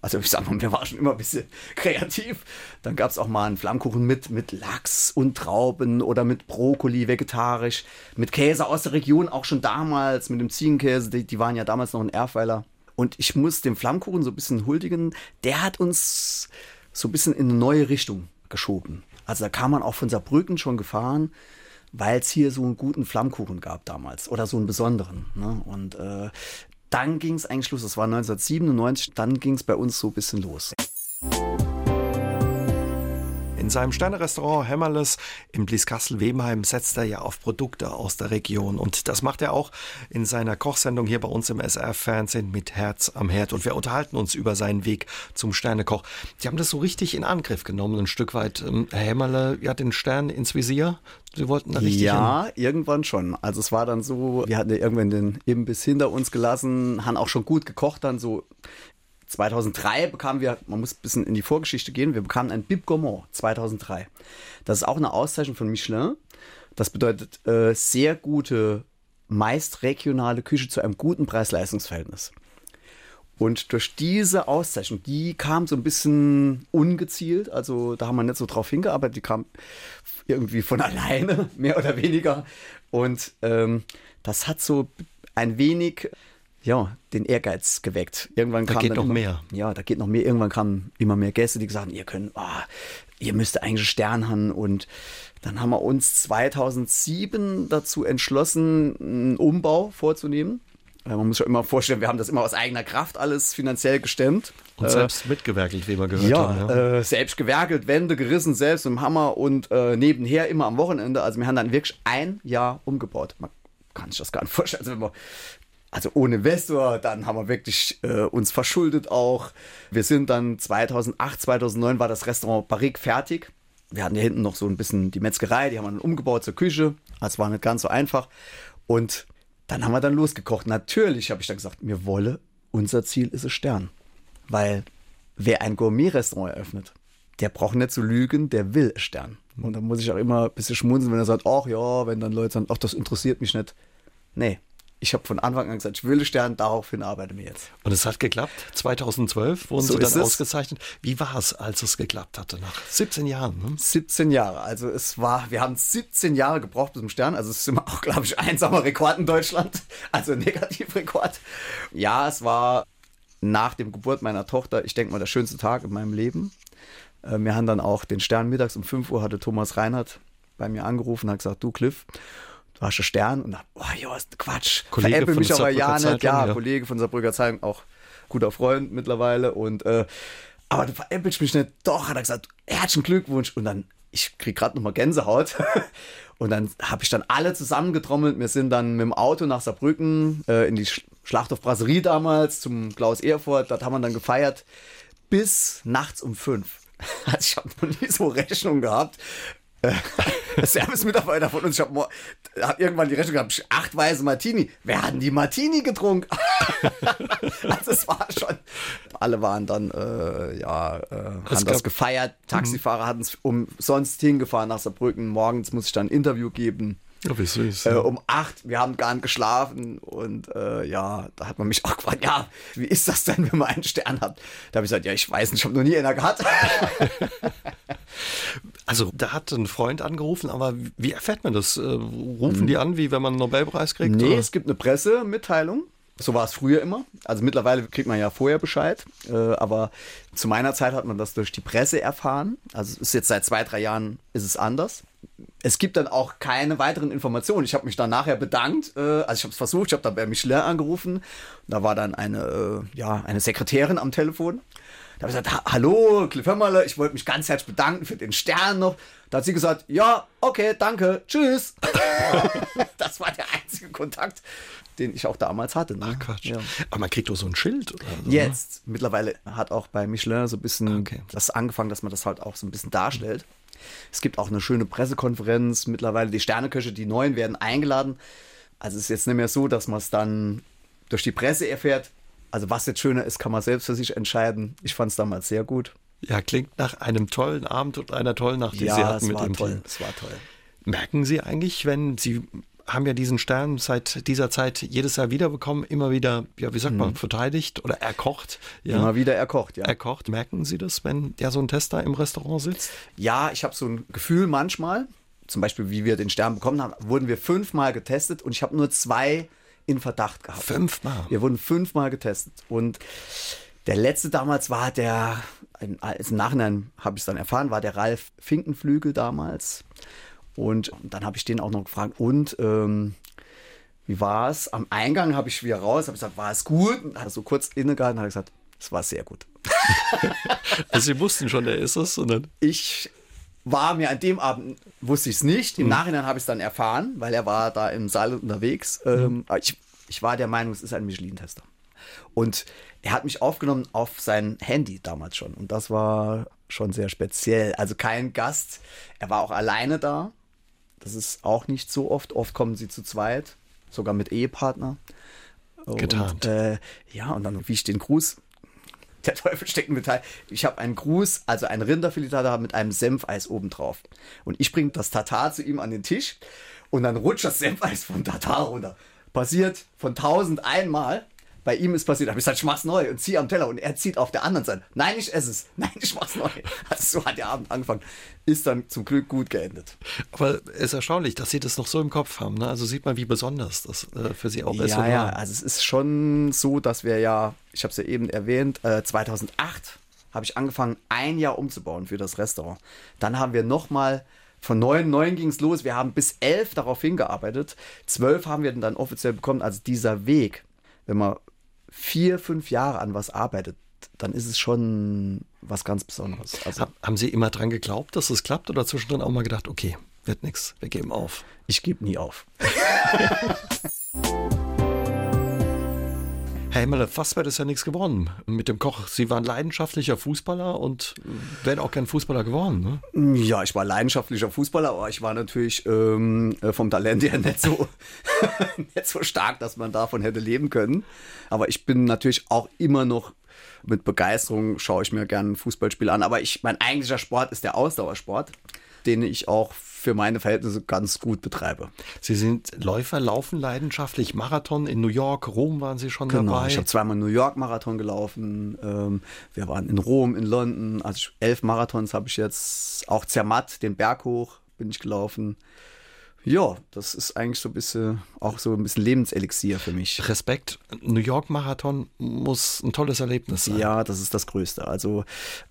also ich sag mal, wir waren schon immer ein bisschen kreativ. Dann gab es auch mal einen Flammkuchen mit, mit Lachs und Trauben oder mit Brokkoli, vegetarisch, mit Käse aus der Region, auch schon damals, mit dem Ziegenkäse, die, die waren ja damals noch in Erfweiler. Und ich muss dem Flammkuchen so ein bisschen huldigen, der hat uns so ein bisschen in eine neue Richtung geschoben. Also da kam man auch von Saarbrücken schon gefahren, weil es hier so einen guten Flammkuchen gab damals oder so einen besonderen. Ne? Und äh, dann ging es eigentlich los. Das war 1997. Dann ging es bei uns so ein bisschen los. In seinem Sternerestaurant Hämmerles im Blieskastel-Webenheim setzt er ja auf Produkte aus der Region. Und das macht er auch in seiner Kochsendung hier bei uns im SR-Fernsehen mit Herz am Herd. Und wir unterhalten uns über seinen Weg zum Sternekoch. Sie haben das so richtig in Angriff genommen, ein Stück weit. Ähm, Herr Hämmerle, ja, den Stern ins Visier. Sie wollten da richtig Ja, hin. irgendwann schon. Also es war dann so, wir hatten ja irgendwann den Imbiss hinter uns gelassen, haben auch schon gut gekocht, dann so 2003 bekamen wir, man muss ein bisschen in die Vorgeschichte gehen, wir bekamen ein Bib Gourmand 2003. Das ist auch eine Auszeichnung von Michelin. Das bedeutet äh, sehr gute, meist regionale Küche zu einem guten Preis-Leistungs-Verhältnis. Und durch diese Auszeichnung, die kam so ein bisschen ungezielt, also da haben wir nicht so drauf hingearbeitet, die kam irgendwie von alleine, mehr oder weniger. Und ähm, das hat so ein wenig ja, den Ehrgeiz geweckt. Irgendwann da kam geht noch immer, mehr. Ja, da geht noch mehr. Irgendwann kamen immer mehr Gäste, die gesagt haben, ihr könnt, oh, ihr müsst eigentlich einen Stern haben und dann haben wir uns 2007 dazu entschlossen, einen Umbau vorzunehmen. Äh, Man muss sich immer vorstellen, wir haben das immer aus eigener Kraft alles finanziell gestemmt. Und selbst mitgewerkelt, wie wir gehört Ja, haben. Ja. Äh, selbst gewerkelt, Wände gerissen, selbst im Hammer und äh, nebenher immer am Wochenende. Also wir haben dann wirklich ein Jahr umgebaut. Man kann sich das gar nicht vorstellen. Also, wenn wir, also ohne Investor, dann haben wir wirklich äh, uns verschuldet auch. Wir sind dann 2008, 2009 war das Restaurant Barrique fertig. Wir hatten hier hinten noch so ein bisschen die Metzgerei, die haben wir dann umgebaut zur Küche. Das war nicht ganz so einfach. Und dann haben wir dann losgekocht. Natürlich habe ich dann gesagt, mir wolle, unser Ziel ist es Stern. Weil wer ein Gourmet-Restaurant eröffnet, der braucht nicht zu lügen, der will es Stern. Und da muss ich auch immer ein bisschen schmunzeln, wenn er sagt, ach ja, wenn dann Leute sagen, ach, das interessiert mich nicht. Nee, ich habe von Anfang an gesagt, ich will Stern, daraufhin arbeiten wir jetzt. Und es hat geklappt. 2012 wurden So Sie dann es. ausgezeichnet. Wie war es, als es geklappt hatte? Nach 17 Jahren. Ne? 17 Jahre. Also es war, wir haben 17 Jahre gebraucht bis zum Stern. Also es ist immer auch, glaube ich, einsamer Rekord in Deutschland. Also ein Negativrekord. Ja, es war nach dem Geburt meiner Tochter, ich denke mal, der schönste Tag in meinem Leben. Äh, Wir haben dann auch den Stern mittags um 5 Uhr hatte Thomas Reinhardt bei mir angerufen und hat gesagt, du Cliff, hast einen Stern. Und dann, oh ja, ist Quatsch. Kollege Veräppel von mich aber ja Saarbrücker nicht. Ja, Zeitung, ja. Kollege von Saarbrücker Zeitung, auch guter Freund mittlerweile. Und äh, aber du veräppelst mich nicht. Doch, hat er gesagt, herzlichen Glückwunsch. Und dann, ich krieg gerade nochmal Gänsehaut. Und dann habe ich dann alle zusammengetrommelt. Wir sind dann mit dem Auto nach Saarbrücken äh, in die Sch Schlachthof Brasserie damals zum Klaus Erfurt. Dort haben wir dann gefeiert bis nachts um fünf. Also ich habe noch nie so Rechnung gehabt. Äh, Service-Mitarbeiter von uns, ich habe hab irgendwann die Rechnung gehabt, acht weiße Martini. Wer hat denn die Martini getrunken? also es war schon, alle waren dann, äh, ja, äh, haben das gefeiert. Taxifahrer hatten es umsonst hingefahren nach Saarbrücken. Morgens muss ich dann ein Interview geben. Ja, wie süß. Äh, um acht, wir haben gar nicht geschlafen und äh, ja, da hat man mich auch gefragt, ja, wie ist das denn, wenn man einen Stern hat? Da habe ich gesagt, ja, ich weiß nicht, ich habe noch nie einer gehabt. Also da hat ein Freund angerufen, aber wie erfährt man das? Äh, Rufen Hm. die an, wie wenn man einen Nobelpreis kriegt? Nee, oder? es gibt eine Pressemitteilung. So war es früher immer. Also mittlerweile kriegt man ja vorher Bescheid. Äh, aber zu meiner Zeit hat man das durch die Presse erfahren. Also es ist jetzt seit zwei, drei Jahren ist es anders. Es gibt dann auch keine weiteren Informationen. Ich habe mich dann nachher bedankt. Äh, also ich habe es versucht. Ich habe dann bei Michelin angerufen. Da war dann eine, äh, ja, eine Sekretärin am Telefon. Da habe ich gesagt, "Ha- hallo, Cliff Hörmerle, ich wollte mich ganz herzlich bedanken für den Stern noch. Da hat sie gesagt, ja, okay, danke, tschüss. das war der einzige Kontakt, den ich auch damals hatte. Ne? Ach Quatsch. Ja. Aber man kriegt doch so ein Schild. Oder so, ne? Jetzt, mittlerweile hat auch bei Michelin so ein bisschen Okay. das angefangen, dass man das halt auch so ein bisschen darstellt. Es gibt auch eine schöne Pressekonferenz. Mittlerweile die Sterneköche, die neuen, werden eingeladen. Also es ist jetzt nicht mehr so, dass man es dann durch die Presse erfährt. Also was jetzt schöner ist, kann man selbst für sich entscheiden. Ich fand es damals sehr gut. Ja, klingt nach einem tollen Abend und einer tollen Nacht, die ja, Sie hatten mit war dem toll. Team. Es war toll. Merken Sie eigentlich, wenn Sie haben ja diesen Stern seit dieser Zeit jedes Jahr wiederbekommen, immer wieder, ja, wie sagt man, verteidigt oder erkocht? Ja, Mhm. Immer wieder erkocht, ja. erkocht. Merken Sie das, wenn ja so ein Tester im Restaurant sitzt? Ja, ich habe so ein Gefühl manchmal, zum Beispiel wie wir den Stern bekommen haben, wurden wir fünfmal getestet und ich habe nur zwei in Verdacht gehabt. Fünfmal? Wir wurden fünfmal getestet und der letzte damals war der, im, also im Nachhinein habe ich es dann erfahren, war der Ralf Finkenflügel damals. Und dann habe ich den auch noch gefragt, und ähm, wie war es? Am Eingang habe ich wieder raus, habe gesagt, war es gut? Und hat so kurz innegehalten und hat gesagt, es war sehr gut. Also Sie wussten schon, der ist es. Und dann, Ich war mir an dem Abend, wusste ich es nicht. Im Mhm. Nachhinein habe ich es dann erfahren, weil er war da im Saal unterwegs. Mhm. Ähm, ich, ich war der Meinung, es ist ein Michelin-Tester. Und er hat mich aufgenommen auf sein Handy damals schon. Und das war schon sehr speziell. Also kein Gast. Er war auch alleine da. Das ist auch nicht so oft. Oft kommen sie zu zweit, sogar mit Ehepartner. Getarnt. Und, äh, ja, und dann wie ich den Gruß. Der Teufel steckt im Detail. Ich habe einen Gruß, also ein Rinderfilet da mit einem Senfeis obendrauf. Und ich bringe das Tatar zu ihm an den Tisch und dann rutscht das Senfeis vom Tatar runter. Passiert von tausend einmal. Bei ihm ist passiert, habe ich gesagt, ich mach's neu und ziehe am Teller und er zieht auf der anderen Seite. Nein, ich esse es. Nein, ich mach's neu. Also so hat der Abend angefangen. Ist dann zum Glück gut geendet. aber es ist erstaunlich, dass Sie das noch so im Kopf haben. Ne? Also sieht man, wie besonders das äh, für Sie auch ist. Ja, ja, also es ist schon so, dass wir ja, ich habe es ja eben erwähnt, äh, 2008 habe ich angefangen, ein Jahr umzubauen für das Restaurant. Dann haben wir nochmal von neun, neun ging es los. Wir haben bis elf darauf hingearbeitet. Zwölf haben wir dann offiziell bekommen. Also dieser Weg, wenn man vier, fünf Jahre an was arbeitet, dann ist es schon was ganz Besonderes. Also, haben Sie immer dran geglaubt, dass es klappt oder zwischendrin auch mal gedacht, okay, wird nichts, wir geben auf? Ich gebe nie auf. Herr Hemmerle, fast wäre das ja nichts geworden mit dem Koch. Sie waren leidenschaftlicher Fußballer und wären auch kein Fußballer geworden, ne? Ja, ich war leidenschaftlicher Fußballer, aber ich war natürlich ähm, vom Talent her nicht so, nicht so stark, dass man davon hätte leben können. Aber ich bin natürlich auch immer noch mit Begeisterung, schaue ich mir gerne ein Fußballspiel an. Aber ich, mein eigentlicher Sport ist der Ausdauersport, den ich auch für meine Verhältnisse ganz gut betreibe. Sie sind Läufer, laufen leidenschaftlich, Marathon in New York, Rom waren Sie schon genau, dabei. Ich habe zweimal New York Marathon gelaufen. Ähm, wir waren in Rom, in London. Also elf Marathons habe ich jetzt. Auch Zermatt, den Berg hoch bin ich gelaufen. Ja, das ist eigentlich so ein bisschen, auch so ein bisschen Lebenselixier für mich. Respekt. New York Marathon muss ein tolles Erlebnis sein. Ja, das ist das Größte. Also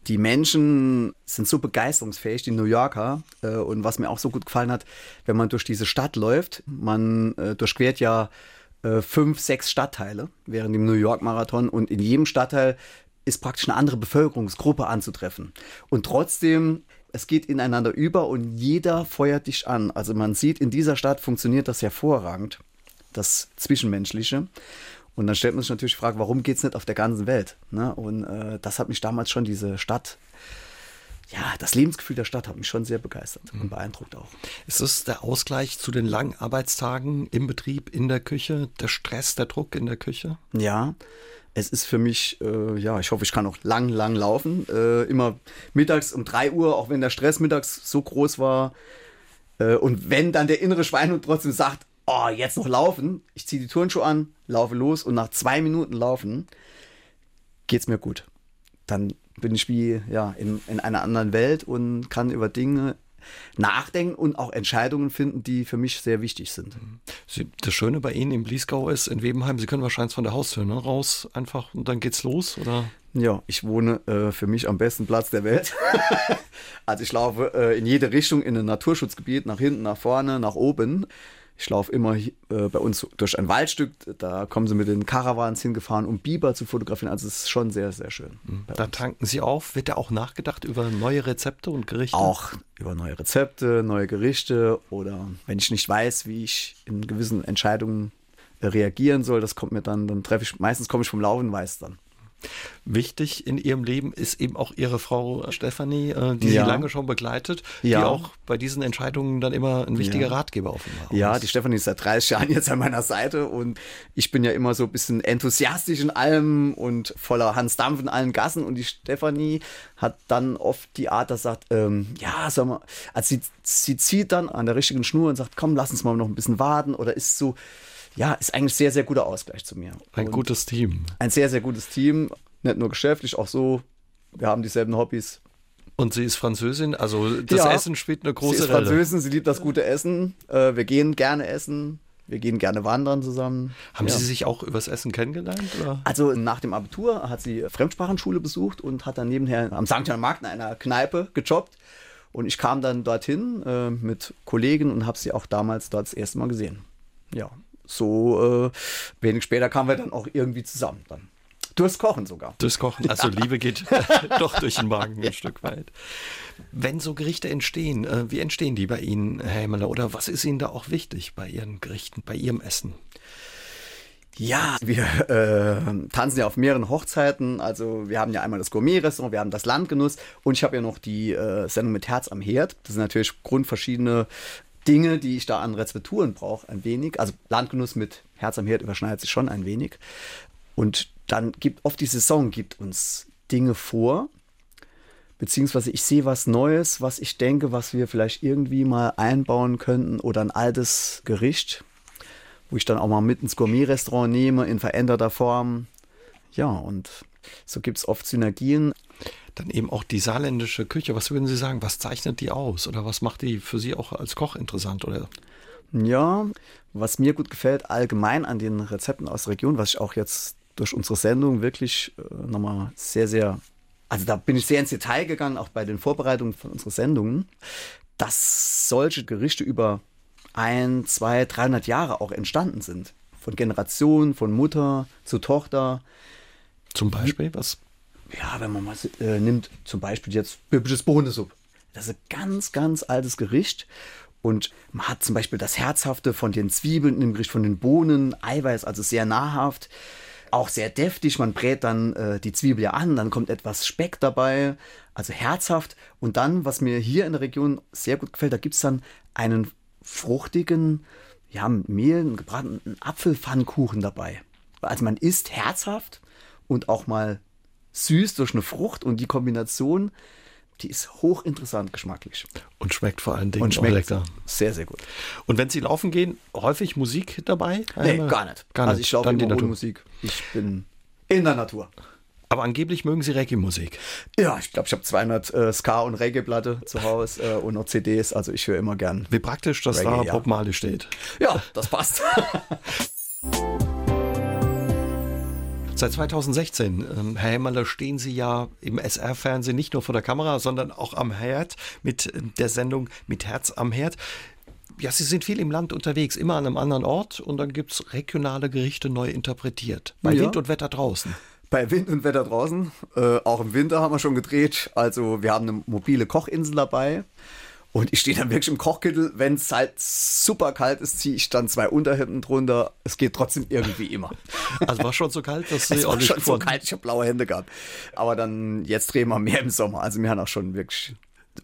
die Menschen sind so begeisterungsfähig, die New Yorker. Äh, und was mir auch so gut gefallen hat, wenn man durch diese Stadt läuft, man äh, durchquert ja äh, fünf, sechs Stadtteile während dem New York Marathon und in jedem Stadtteil ist praktisch eine andere Bevölkerungsgruppe anzutreffen. Und trotzdem es geht ineinander über und jeder feuert dich an. Also man sieht, in dieser Stadt funktioniert das hervorragend, das Zwischenmenschliche. Und dann stellt man sich natürlich die Frage, warum geht es nicht auf der ganzen Welt? Ne? Und äh, das hat mich damals schon, diese Stadt, ja, das Lebensgefühl der Stadt hat mich schon sehr begeistert und mhm. beeindruckt auch. Ist es der Ausgleich zu den langen Arbeitstagen im Betrieb, in der Küche, der Stress, der Druck in der Küche? Ja, es ist für mich, äh, ja, ich hoffe, ich kann noch lang, lang laufen. Äh, immer mittags um 3 Uhr, auch wenn der Stress mittags so groß war. Äh, und wenn dann der innere Schweinhund trotzdem sagt, oh, jetzt noch laufen, ich ziehe die Turnschuhe an, laufe los und nach zwei Minuten laufen geht es mir gut. Dann bin ich wie ja, in, in einer anderen Welt und kann über Dinge nachdenken und auch Entscheidungen finden, die für mich sehr wichtig sind. Sie, das Schöne bei Ihnen im Bliesgau ist, in Webenheim, Sie können wahrscheinlich von der Haustür ne, raus einfach und dann geht's los, oder? Ja, ich wohne äh, für mich am besten Platz der Welt. also ich laufe äh, in jede Richtung in ein Naturschutzgebiet, nach hinten, nach vorne, nach oben. Ich laufe immer äh, bei uns durch ein Waldstück, da kommen sie mit den Caravans hingefahren, um Biber zu fotografieren. Also es ist schon sehr, sehr schön. Mhm. Da uns. tanken Sie auf. Wird da auch nachgedacht über neue Rezepte und Gerichte? Auch über neue Rezepte, neue Gerichte oder wenn ich nicht weiß, wie ich in gewissen Entscheidungen reagieren soll, das kommt mir dann, dann treffe ich, meistens komme ich vom Laufen, weiß dann. Wichtig in ihrem Leben ist eben auch ihre Frau Stefanie, äh, die ja. sie lange schon begleitet, ja. die auch bei diesen Entscheidungen dann immer ein wichtiger ja. Ratgeber offenbar Ja, die Stefanie ist seit 30 Jahren jetzt an meiner Seite und ich bin ja immer so ein bisschen enthusiastisch in allem und voller Hans Dampf in allen Gassen und die Stefanie hat dann oft die Art, dass sagt, ähm, ja, sag mal, also sie, sie zieht dann an der richtigen Schnur und sagt, komm, lass uns mal noch ein bisschen warten oder ist so, ja, ist eigentlich sehr, sehr guter Ausgleich zu mir. Ein und gutes Team. Ein sehr, sehr gutes Team. Nicht nur geschäftlich, auch so. Wir haben dieselben Hobbys. Und sie ist Französin, also das ja, Essen spielt eine große Rolle. Sie ist Französin, sie liebt das gute Essen. Äh, wir gehen gerne essen. Wir gehen gerne wandern zusammen. Haben ja. Sie sich auch übers Essen kennengelernt? Oder? Also nach dem Abitur hat sie Fremdsprachenschule besucht und hat dann nebenher am St. Jan Markt in einer Kneipe gejobbt. Und ich kam dann dorthin äh, mit Kollegen und habe sie auch damals dort das erste Mal gesehen. Ja, so äh, wenig später kamen wir dann auch irgendwie zusammen dann. Durchs Kochen sogar. Durchs Kochen. Also Liebe geht doch durch den Magen ein ja. Stück weit. Wenn so Gerichte entstehen, äh, wie entstehen die bei Ihnen, Herr Hemmerle? Oder was ist Ihnen da auch wichtig bei Ihren Gerichten, bei Ihrem Essen? Ja, wir äh, tanzen ja auf mehreren Hochzeiten. Also wir haben ja einmal das Gourmet-Restaurant, wir haben das Landgenuss und ich habe ja noch die äh, Sendung mit Herz am Herd. Das sind natürlich grundverschiedene Dinge, die ich da an Rezepturen brauche, ein wenig. Also Landgenuss mit Herz am Herd überschneidet sich schon ein wenig. Und dann gibt oft die Saison gibt uns Dinge vor, beziehungsweise ich sehe was Neues, was ich denke, was wir vielleicht irgendwie mal einbauen könnten oder ein altes Gericht, wo ich dann auch mal mit ins Gourmet-Restaurant nehme in veränderter Form. Ja, und so gibt es oft Synergien. Dann eben auch die saarländische Küche. Was würden Sie sagen? Was zeichnet die aus? Oder was macht die für Sie auch als Koch interessant? Oder? Ja, was mir gut gefällt allgemein an den Rezepten aus der Region, was ich auch jetzt durch unsere Sendung wirklich äh, nochmal sehr, sehr also da bin ich sehr ins Detail gegangen, auch bei den Vorbereitungen von unseren Sendungen, dass solche Gerichte über ein, zwei, 300 Jahre auch entstanden sind. Von Generationen, von Mutter zu Tochter. Zum Beispiel, was? Ja, wenn man mal äh, nimmt, zum Beispiel jetzt biblisches Bohnensuppe. Das ist ein ganz, ganz altes Gericht. Und man hat zum Beispiel das Herzhafte von den Zwiebeln im Gericht, von den Bohnen, Eiweiß, also sehr nahrhaft. Auch sehr deftig. Man brät dann äh, die Zwiebel ja an, dann kommt etwas Speck dabei, also herzhaft. Und dann, was mir hier in der Region sehr gut gefällt, da gibt es dann einen fruchtigen, ja, mit Mehl, einen gebratenen Apfelpfannkuchen dabei. Also man isst herzhaft und auch mal süß durch eine Frucht und die Kombination die ist hochinteressant geschmacklich. Und schmeckt vor allen Dingen und schmeckt lecker. Sehr, sehr gut. Und wenn Sie laufen gehen, häufig Musik dabei? Nee, gar nicht. Gar nicht. Also ich laufe Dann die immer ohne. Musik. Ich bin in der Natur. Aber angeblich mögen Sie Reggae-Musik. Ja, ich glaube, ich habe 200 äh, Ska- und Reggae-Platte zu Hause äh, und noch CDs. Also ich höre immer gern. Wie praktisch, dass Reggae, da ja. Bob Marley steht. Ja, das passt. Seit 2016, ähm, Herr Hämmerle, stehen Sie ja im SR-Fernsehen nicht nur vor der Kamera, sondern auch am Herd mit äh, der Sendung Mit Herz am Herd. Ja, Sie sind viel im Land unterwegs, immer an einem anderen Ort und dann gibt es regionale Gerichte neu interpretiert. Bei Ja. Wind und Wetter draußen. Bei Wind und Wetter draußen, äh, auch im Winter haben wir schon gedreht. Also wir haben eine mobile Kochinsel dabei. Und ich stehe dann wirklich im Kochkittel. Wenn es halt super kalt ist, ziehe ich dann zwei Unterhemden drunter. Es geht trotzdem irgendwie immer. Also war schon so kalt, dass Sie Es auch war nicht schon so kalt, ich habe blaue Hände gehabt. Aber dann, jetzt drehen wir mehr im Sommer. Also wir haben auch schon wirklich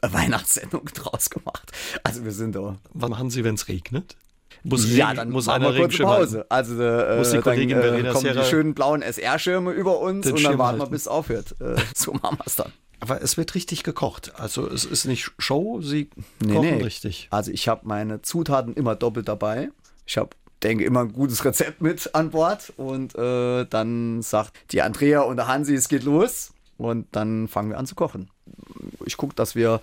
eine Weihnachtssendung draus gemacht. Also wir sind da. Was machen Sie, wenn es regnet? Muss, ja, Regen- dann muss einer wir kurze Pause. halten. Also äh, Muss die Kollegin dann Verena kommen Sierra die schönen blauen SR-Schirme über uns und dann warten wir, halten. bis es aufhört. Äh, so machen wir es dann. Aber es wird richtig gekocht. Also es ist nicht Show, Sie Nee, kochen nee. richtig. Also ich habe meine Zutaten immer doppelt dabei. Ich habe denke immer ein gutes Rezept mit an Bord und äh, dann sagt die Andrea und der Hansi, es geht los und dann fangen wir an zu kochen. Ich gucke, dass wir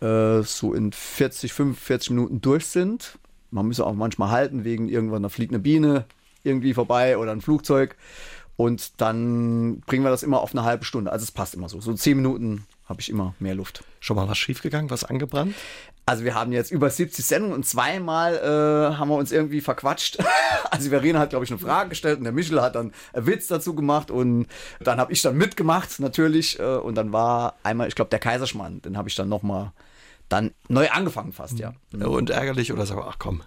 äh, so in 40, 45 Minuten durch sind. Man muss auch manchmal halten, wegen irgendwann da fliegt eine Biene irgendwie vorbei oder ein Flugzeug. Und dann bringen wir das immer auf eine halbe Stunde. Also es passt immer so. So 10 Minuten habe ich immer mehr Luft. Schon mal was schiefgegangen, was angebrannt? Also wir haben jetzt über 70 Sendungen und zweimal äh, haben wir uns irgendwie verquatscht. Also Verena hat, glaube ich, eine Frage gestellt und der Michel hat dann einen Witz dazu gemacht und dann habe ich dann mitgemacht natürlich äh, und dann war einmal, ich glaube, der Kaiserschmarrn, den habe ich dann nochmal dann neu angefangen fast, ja. Und ärgerlich oder so, ach komm,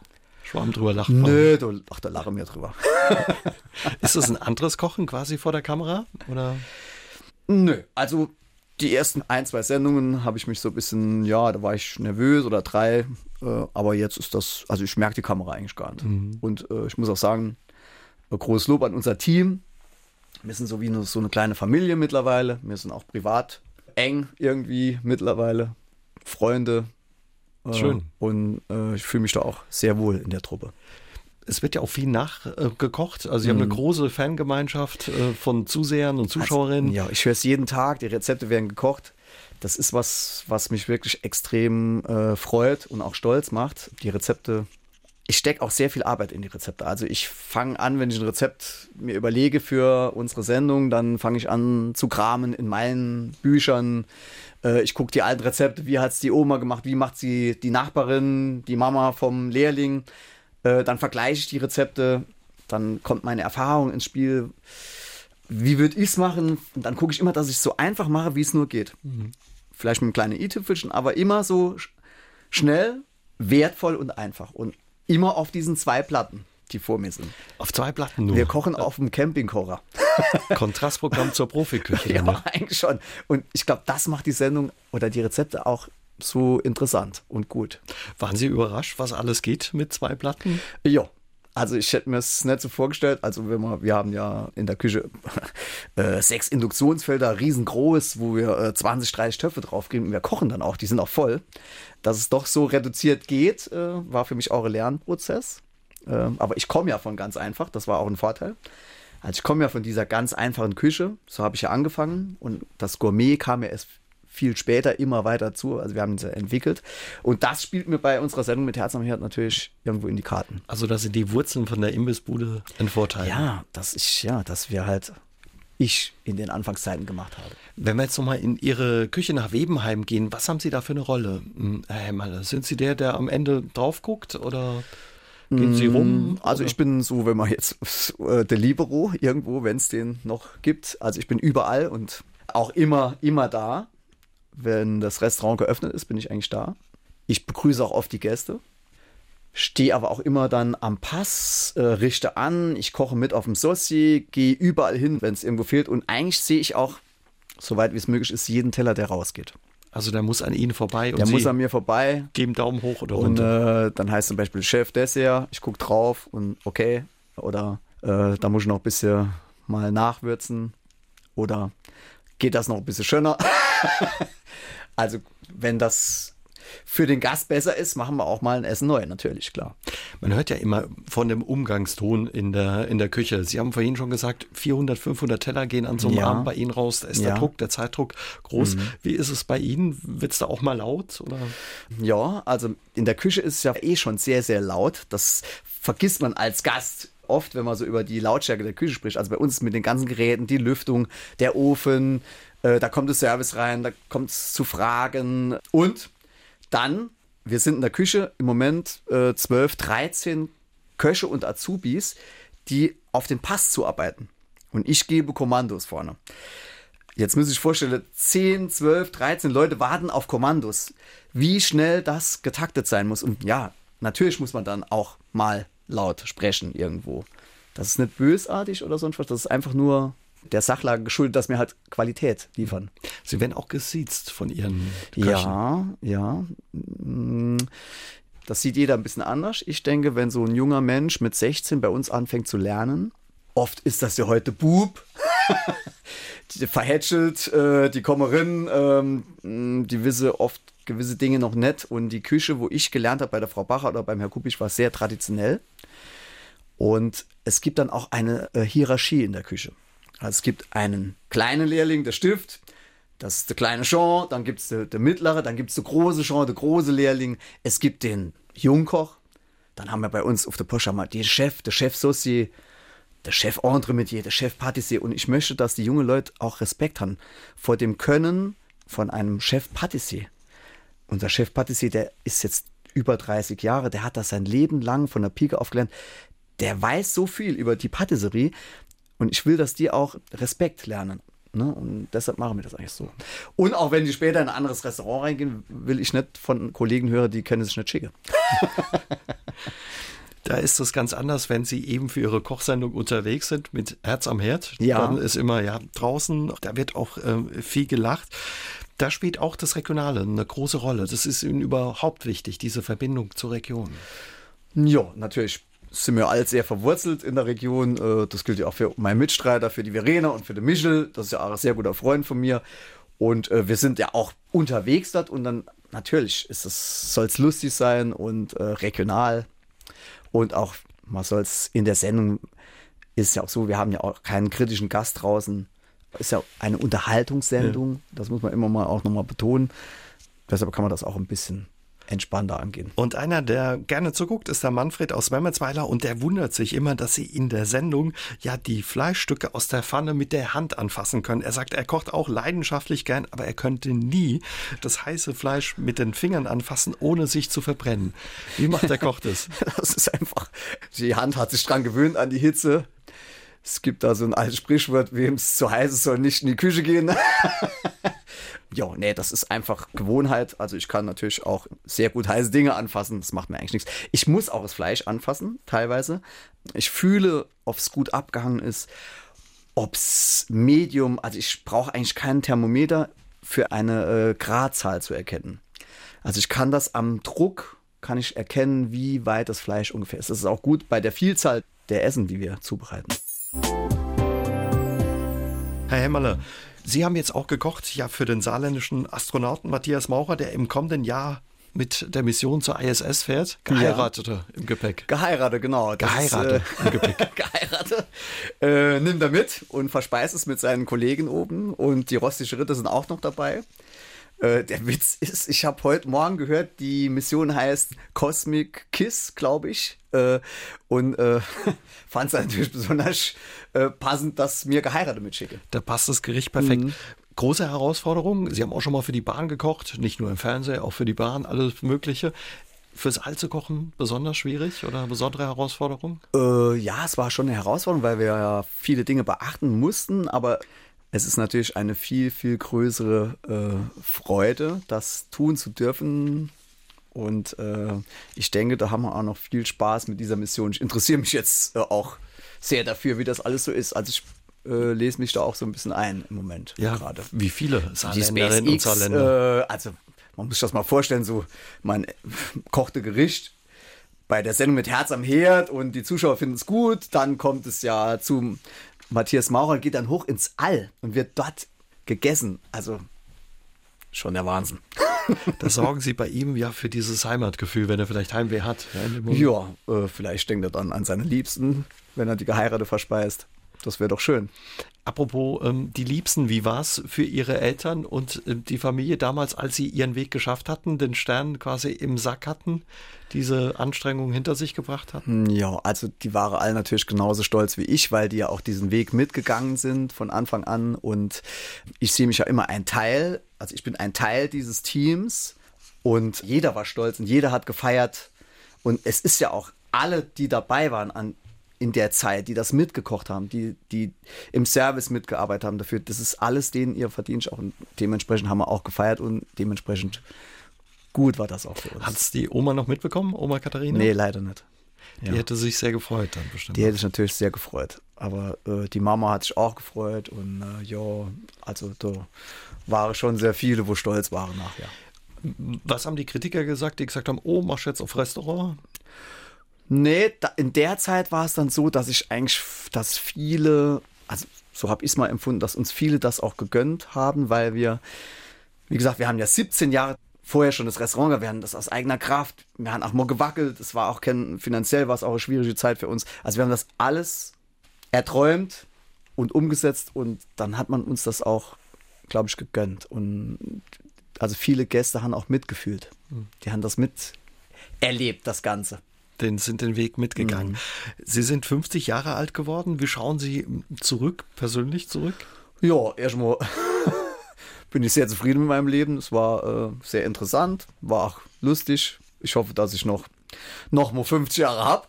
Schwamm drüber lachen. Nö, du, ach, da lachen wir drüber. Ist das ein anderes Kochen quasi vor der Kamera? Oder? Nö, also die ersten ein, zwei Sendungen habe ich mich so ein bisschen, ja, da war ich nervös oder drei, äh, aber jetzt ist das, also ich merke die Kamera eigentlich gar nicht. Und äh, ich muss auch sagen, äh, großes Lob an unser Team. Wir sind so wie eine, so eine kleine Familie mittlerweile. Wir sind auch privat eng irgendwie mittlerweile. Freunde. Äh, Schön. Und äh, ich fühle mich da auch sehr wohl in der Truppe. Es wird ja auch viel nachgekocht. Also Sie haben Mhm. eine große Fangemeinschaft äh, von Zusehern und Zuschauerinnen. Also, ja, ich höre es jeden Tag, die Rezepte werden gekocht. Das ist was, was mich wirklich extrem äh, freut und auch stolz macht. Die Rezepte, ich stecke auch sehr viel Arbeit in die Rezepte. Also ich fange an, wenn ich ein Rezept mir überlege für unsere Sendung, dann fange ich an zu kramen in meinen Büchern. Äh, ich gucke die alten Rezepte, wie hat es die Oma gemacht, wie macht sie die Nachbarin, die Mama vom Lehrling. Äh, dann vergleiche ich die Rezepte, dann kommt meine Erfahrung ins Spiel wie würde ich es machen? Und dann gucke ich immer, dass ich es so einfach mache, wie es nur geht. Vielleicht mit einem kleinen i-Tüpfelchen, aber immer so sch schnell, wertvoll und einfach. Und immer auf diesen zwei Platten, die vor mir sind. Auf zwei Platten nur. Wir kochen auf dem Campingkocher. Kontrastprogramm zur Profiküche. Ja, ne? eigentlich schon. Und ich glaube, das macht die Sendung oder die Rezepte auch so interessant und gut. Waren Sie überrascht, was alles geht mit zwei Platten? Ja. Also ich hätte mir es nicht so vorgestellt. Also wenn wir, wir haben ja in der Küche äh, sechs Induktionsfelder, riesengroß, wo wir äh, 20, 30 Töpfe draufkriegen und wir kochen dann auch, die sind auch voll. Dass es doch so reduziert geht, äh, war für mich auch ein Lernprozess. Ähm, aber ich komme ja von ganz einfach, das war auch ein Vorteil. Also ich komme ja von dieser ganz einfachen Küche, so habe ich ja angefangen und das Gourmet kam ja erst viel später immer weiter zu. Also wir haben ja entwickelt. Und das spielt mir bei unserer Sendung mit Herz am Herd natürlich irgendwo in die Karten. Also da sind die Wurzeln von der Imbissbude ein Vorteil. Ja, dass ich, ja, dass wir halt ich in den Anfangszeiten gemacht habe. Wenn wir jetzt nochmal in Ihre Küche nach Webenheim gehen, was haben Sie da für eine Rolle, hm, Herr Hämmerle? Sind Sie der, der am Ende drauf guckt oder gehen Sie rum? Also oder? ich bin so, wenn man jetzt äh, der Libero irgendwo, wenn es den noch gibt. Also ich bin überall und auch immer, immer da. Wenn das Restaurant geöffnet ist, bin ich eigentlich da. Ich begrüße auch oft die Gäste. Stehe aber auch immer dann am Pass, äh, richte an, ich koche mit auf dem Sossi, gehe überall hin, wenn es irgendwo fehlt. Und eigentlich sehe ich auch, soweit wie es möglich ist, jeden Teller, der rausgeht. Also der muss an Ihnen vorbei und Der Sie muss an mir vorbei. geben Daumen hoch oder Und runter. äh, dann heißt zum Beispiel Chef Dessert, ich gucke drauf und okay. Oder äh, da muss ich noch ein bisschen mal nachwürzen. Oder geht das noch ein bisschen schöner? also, wenn das für den Gast besser ist, machen wir auch mal ein Essen neu, natürlich, klar. Man hört ja immer von dem Umgangston in der, in der Küche. Sie haben vorhin schon gesagt, 400, 500 Teller gehen an so einem Ja. Abend bei Ihnen raus. Da ist der Ja. Mhm. Druck, der Zeitdruck groß. Wie ist es bei Ihnen? Wird es da auch mal laut? Oder? Ja, also in der Küche ist es ja eh schon sehr, sehr laut. Das vergisst man als Gast oft, wenn man so über die Lautstärke der Küche spricht. Also bei uns mit den ganzen Geräten, die Lüftung, der Ofen, äh, da kommt das Service rein, da kommt es zu Fragen. Und dann, wir sind in der Küche im Moment äh, 12, 13 Köche und Azubis, die auf den Pass zuarbeiten. Und ich gebe Kommandos vorne. Jetzt muss ich vorstellen, 10, 12, 13 Leute warten auf Kommandos. Wie schnell das getaktet sein muss. Und ja, natürlich muss man dann auch mal laut sprechen irgendwo. Das ist nicht bösartig oder sonst was. Das ist einfach nur der Sachlage geschuldet, dass wir halt Qualität liefern. Sie werden auch gesiezt von Ihren Köchen. Ja, ja. Mm, Das sieht jeder ein bisschen anders. Ich denke, wenn so ein junger Mensch mit 16 bei uns anfängt zu lernen, oft ist das ja heute Bub, verhätschelt, äh, die Kommerin, ähm, die wisse oft gewisse Dinge noch nett. Und die Küche, wo ich gelernt habe bei der Frau Bacher oder beim Herr Kupisch, war sehr traditionell. Und es gibt dann auch eine äh, Hierarchie in der Küche. Also es gibt einen kleinen Lehrling, der Stift, das ist der kleine Jean, dann gibt es der, der mittlere, dann gibt es der große Jean, der große Lehrling. Es gibt den Jungkoch, dann haben wir bei uns auf der Porsche mal den Chef, der Chef Saucier, der Chef Entremetier, der Chef Patissier. Und ich möchte, dass die jungen Leute auch Respekt haben vor dem Können von einem Chef Patissier. Unser Chef Patissier, der ist jetzt über 30 Jahre, der hat das sein Leben lang von der Pike aufgelernt. Der weiß so viel über die Patisserie und ich will, dass die auch Respekt lernen. Ne? Und deshalb machen wir das eigentlich so. Und auch wenn die später in ein anderes Restaurant reingehen, will ich nicht von Kollegen hören, die können sich nicht schicken. Da ist es ganz anders, wenn Sie eben für Ihre Kochsendung unterwegs sind mit Herz am Herd. Ja. Dann ist immer ja draußen, da wird auch äh, viel gelacht. Da spielt auch das Regionale eine große Rolle. Das ist Ihnen überhaupt wichtig, diese Verbindung zur Region. Ja, natürlich sind wir alle sehr verwurzelt in der Region. Äh, Das gilt ja auch für meinen Mitstreiter, für die Verena und für den Michel. Das ist ja auch ein sehr guter Freund von mir. Und äh, wir sind ja auch unterwegs dort und dann natürlich soll es lustig sein und äh, regional. Und auch, man soll es in der Sendung, ist ja auch so, wir haben ja auch keinen kritischen Gast draußen. Ist ja eine Unterhaltungssendung, das muss man immer mal auch nochmal betonen. Deshalb kann man das auch ein bisschen entspannter angehen. Und einer, der gerne zuguckt, ist der Manfred aus Wemmelsweiler und der wundert sich immer, dass sie in der Sendung ja die Fleischstücke aus der Pfanne mit der Hand anfassen können. Er sagt, er kocht auch leidenschaftlich gern, aber er könnte nie das heiße Fleisch mit den Fingern anfassen, ohne sich zu verbrennen. Wie macht der Koch das? Das ist einfach, die Hand hat sich dran gewöhnt an die Hitze. Es gibt da so ein altes Sprichwort, wem es zu heiß ist, soll nicht in die Küche gehen. ja, nee, das ist einfach Gewohnheit. Also ich kann natürlich auch sehr gut heiße Dinge anfassen. Das macht mir eigentlich nichts. Ich muss auch das Fleisch anfassen, teilweise. Ich fühle, ob es gut abgehangen ist, ob es Medium, also ich brauche eigentlich keinen Thermometer für eine äh, Gradzahl zu erkennen. Also ich kann das am Druck, kann ich erkennen, wie weit das Fleisch ungefähr ist. Das ist auch gut bei der Vielzahl der Essen, die wir zubereiten. Herr Hämmerle, Sie haben jetzt auch gekocht, ja, für den saarländischen Astronauten Matthias Maurer, der im kommenden Jahr mit der Mission zur ISS fährt. Geheiratete im Gepäck. Geheiratet, genau. Das Geheiratet ist, im Gepäck. geheiratet. Äh, nimmt er mit und verspeist es mit seinen Kollegen oben. Und die rostige Ritter sind auch noch dabei. Äh, der Witz ist, ich habe heute Morgen gehört, die Mission heißt Cosmic Kiss, glaube ich. Äh, und äh, fand es natürlich besonders äh, passend, dass mir geheiratet mitschicke. Da passt das Gericht perfekt. Mhm. Große Herausforderung. Sie haben auch schon mal für die Bahn gekocht, nicht nur im Fernsehen, auch für die Bahn, alles Mögliche. Fürs All zu kochen besonders schwierig oder besondere Herausforderung? Äh, ja, es war schon eine Herausforderung, weil wir ja viele Dinge beachten mussten, aber es ist natürlich eine viel, viel größere äh, Freude, das tun zu dürfen. Und äh, ich denke, da haben wir auch noch viel Spaß mit dieser Mission. Ich interessiere mich jetzt äh, auch sehr dafür, wie das alles so ist. Also ich äh, lese mich da auch so ein bisschen ein im Moment ja, gerade. Wie viele Saarländerinnen und Saarländer? Äh, also man muss sich das mal vorstellen, so man kochte Gericht bei der Sendung mit Herz am Herd und die Zuschauer finden es gut. Dann kommt es ja zum Matthias Maurer, geht dann hoch ins All und wird dort gegessen. Also schon der Wahnsinn. Da sorgen Sie bei ihm ja für dieses Heimatgefühl, wenn er vielleicht Heimweh hat. Ja, äh, vielleicht denkt er dann an seine Liebsten, wenn er die Geheiratete verspeist. Das wäre doch schön. Apropos ähm, die Liebsten, wie war es für Ihre Eltern und äh, die Familie damals, als Sie Ihren Weg geschafft hatten, den Stern quasi im Sack hatten, diese Anstrengungen hinter sich gebracht hatten? Hm, ja, also die waren alle natürlich genauso stolz wie ich, weil die ja auch diesen Weg mitgegangen sind von Anfang an und ich sehe mich ja immer ein Teil, also ich bin ein Teil dieses Teams und jeder war stolz und jeder hat gefeiert und es ist ja auch alle, die dabei waren an in der Zeit, die das mitgekocht haben, die, die im Service mitgearbeitet haben dafür. Das ist alles denen ihr Verdienst auch. Und dementsprechend haben wir auch gefeiert und dementsprechend gut war das auch für uns. Hat es die Oma noch mitbekommen, Oma Katharina? Nee, leider nicht. Die ja. hätte sich sehr gefreut dann bestimmt. Die hätte sich natürlich sehr gefreut. Aber äh, die Mama hat sich auch gefreut und äh, ja, also da waren schon sehr viele, wo stolz waren nachher. Was haben die Kritiker gesagt, die gesagt haben, oh, machst du jetzt auf Restaurant? Nee, da, in der Zeit war es dann so, dass ich eigentlich, dass viele, also so habe ich es mal empfunden, dass uns viele das auch gegönnt haben, weil wir, wie gesagt, wir haben ja 17 Jahre vorher schon das Restaurant wir haben das aus eigener Kraft, wir haben auch mal gewackelt, es war auch kein, finanziell war es auch eine schwierige Zeit für uns. Also wir haben das alles erträumt und umgesetzt und dann hat man uns das auch, glaube ich, gegönnt. Und also viele Gäste haben auch mitgefühlt. Hm. Die haben das miterlebt, das Ganze den, sind den Weg mitgegangen. Mhm. Sie sind 50 Jahre alt geworden. Wie schauen Sie zurück, persönlich zurück? Ja, erstmal bin ich sehr zufrieden mit meinem Leben. Es war äh, sehr interessant, war auch lustig. Ich hoffe, dass ich noch, noch mal 50 Jahre habe.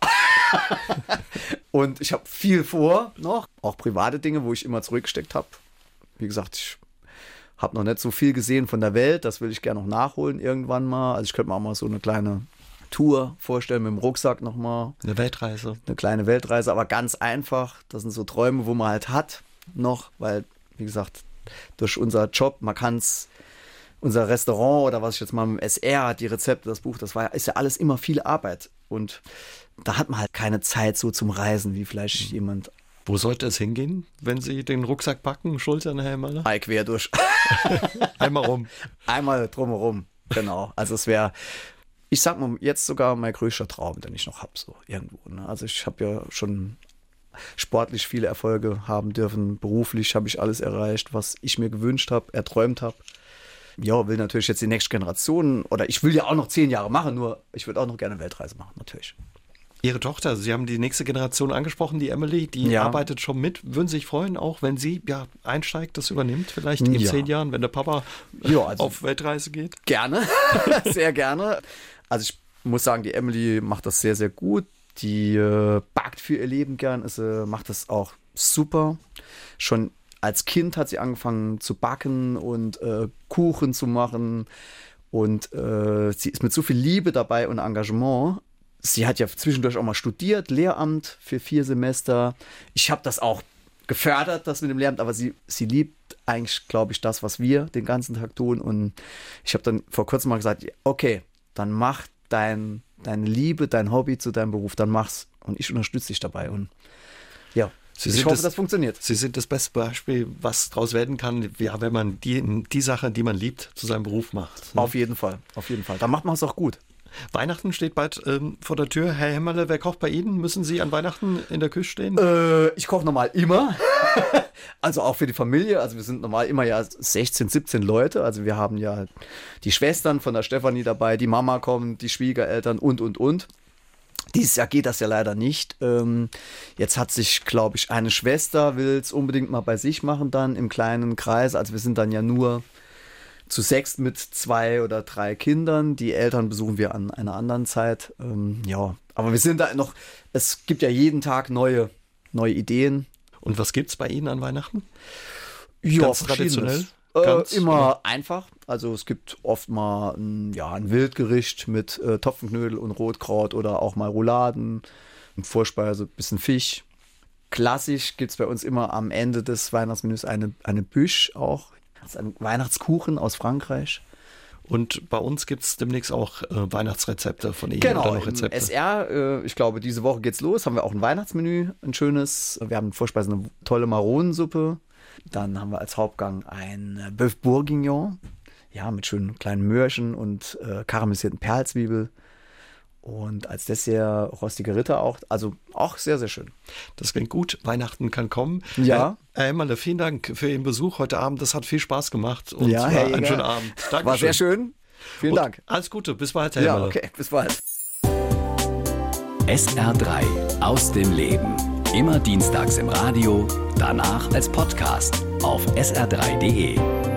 Und ich habe viel vor noch, auch private Dinge, wo ich immer zurückgesteckt habe. Wie gesagt, ich habe noch nicht so viel gesehen von der Welt. Das will ich gerne noch nachholen irgendwann mal. Also ich könnte mir auch mal so eine kleine Tour vorstellen mit dem Rucksack nochmal. Eine Weltreise. Eine kleine Weltreise, aber ganz einfach. Das sind so Träume, wo man halt hat noch, weil, wie gesagt, durch unser Job, man kann es, unser Restaurant oder was ich jetzt mal mit SR hat, die Rezepte, das Buch, das war, ist ja alles immer viel Arbeit. Und da hat man halt keine Zeit so zum Reisen, wie vielleicht mhm. jemand wo sollte es hingehen, wenn Sie den Rucksack packen, Schultern, Herr Maler? Ei, quer durch. Einmal rum. Einmal drumherum, genau. Also es wäre ich sag mal, jetzt sogar mein größter Traum, den ich noch habe, so irgendwo. Ne? Also ich habe ja schon sportlich viele Erfolge haben dürfen. Beruflich habe ich alles erreicht, was ich mir gewünscht habe, erträumt habe. Ja, will natürlich jetzt die nächste Generation, oder ich will ja auch noch zehn Jahre machen, nur ich würde auch noch gerne Weltreise machen, natürlich. Ihre Tochter, Sie haben die nächste Generation angesprochen, die Emily, die ja. arbeitet schon mit. Würden Sie sich freuen, auch wenn sie ja einsteigt, das übernimmt, vielleicht in ja. zehn Jahren, wenn der Papa ja, also auf Weltreise geht? Gerne, sehr gerne. Also ich muss sagen, die Emily macht das sehr, sehr gut. Die äh, backt für ihr Leben gern, ist, äh, macht das auch super. Schon als Kind hat sie angefangen zu backen und äh, Kuchen zu machen. Und äh, sie ist mit so viel Liebe dabei und Engagement. Sie hat ja zwischendurch auch mal studiert, Lehramt für vier Semester. Ich habe das auch gefördert, das mit dem Lehramt, aber sie, sie liebt eigentlich, glaube ich, das, was wir den ganzen Tag tun. Und ich habe dann vor kurzem mal gesagt, okay, dann mach dein, deine Liebe, dein Hobby zu deinem Beruf, dann mach's. Und ich unterstütze dich dabei. Und ja, Sie ich hoffe, das, das, funktioniert. Sie sind das beste Beispiel, was daraus werden kann, ja, wenn man die, die Sache, die man liebt, zu seinem Beruf macht. Ne? Auf jeden Fall, auf jeden Fall. Da macht man es auch gut. Weihnachten steht bald ähm, vor der Tür. Herr Hämmerle, wer kocht bei Ihnen? Müssen Sie an Weihnachten in der Küche stehen? Äh, ich koche normal immer. Also auch für die Familie. Also wir sind normal immer ja 16, 17 Leute. Also wir haben ja die Schwestern von der Stefanie dabei, die Mama kommt, die Schwiegereltern und, und, und. Dieses Jahr geht das ja leider nicht. Ähm, jetzt hat sich, glaube ich, eine Schwester will es unbedingt mal bei sich machen dann im kleinen Kreis. Also wir sind dann ja nur zu sechs mit zwei oder drei Kindern. Die Eltern besuchen wir an einer anderen Zeit. Ähm, ja, aber wir sind da noch, es gibt ja jeden Tag neue, neue Ideen. Und was gibt es bei Ihnen an Weihnachten? Ja, Ganz traditionell? Äh, Ganz, immer ja. einfach. Also es gibt oft mal ein, ja, ein Wildgericht mit äh, Topfenknödel und Rotkraut oder auch mal Rouladen. Im Vorspeise ein bisschen Fisch. Klassisch gibt es bei uns immer am Ende des Weihnachtsmenüs eine, eine Büsch auch. Ein Weihnachtskuchen aus Frankreich. Und bei uns gibt es demnächst auch äh, Weihnachtsrezepte von Ihnen genau, oder noch Rezepte. SR, äh, ich glaube, diese Woche geht's los. Haben wir auch ein Weihnachtsmenü, ein schönes. Wir haben Vorspeise eine tolle Maronensuppe. Dann haben wir als Hauptgang ein äh, Bœuf Bourguignon. Ja, mit schönen kleinen Möhrchen und äh, karamellisierten Perlzwiebel. Und als Dessert rostige Ritter auch. Also auch sehr, sehr schön. Das klingt gut. Weihnachten kann kommen. Ja. Herr Emmerle, vielen Dank für Ihren Besuch heute Abend. Das hat viel Spaß gemacht. Und ja, war einen schönen Abend. Dankeschön. War sehr schön. Vielen und Dank. Alles Gute. Bis bald, Herr Ja, Emmerle. okay. Bis bald. SR3 aus dem Leben. Immer dienstags im Radio, danach als Podcast auf sr3.de.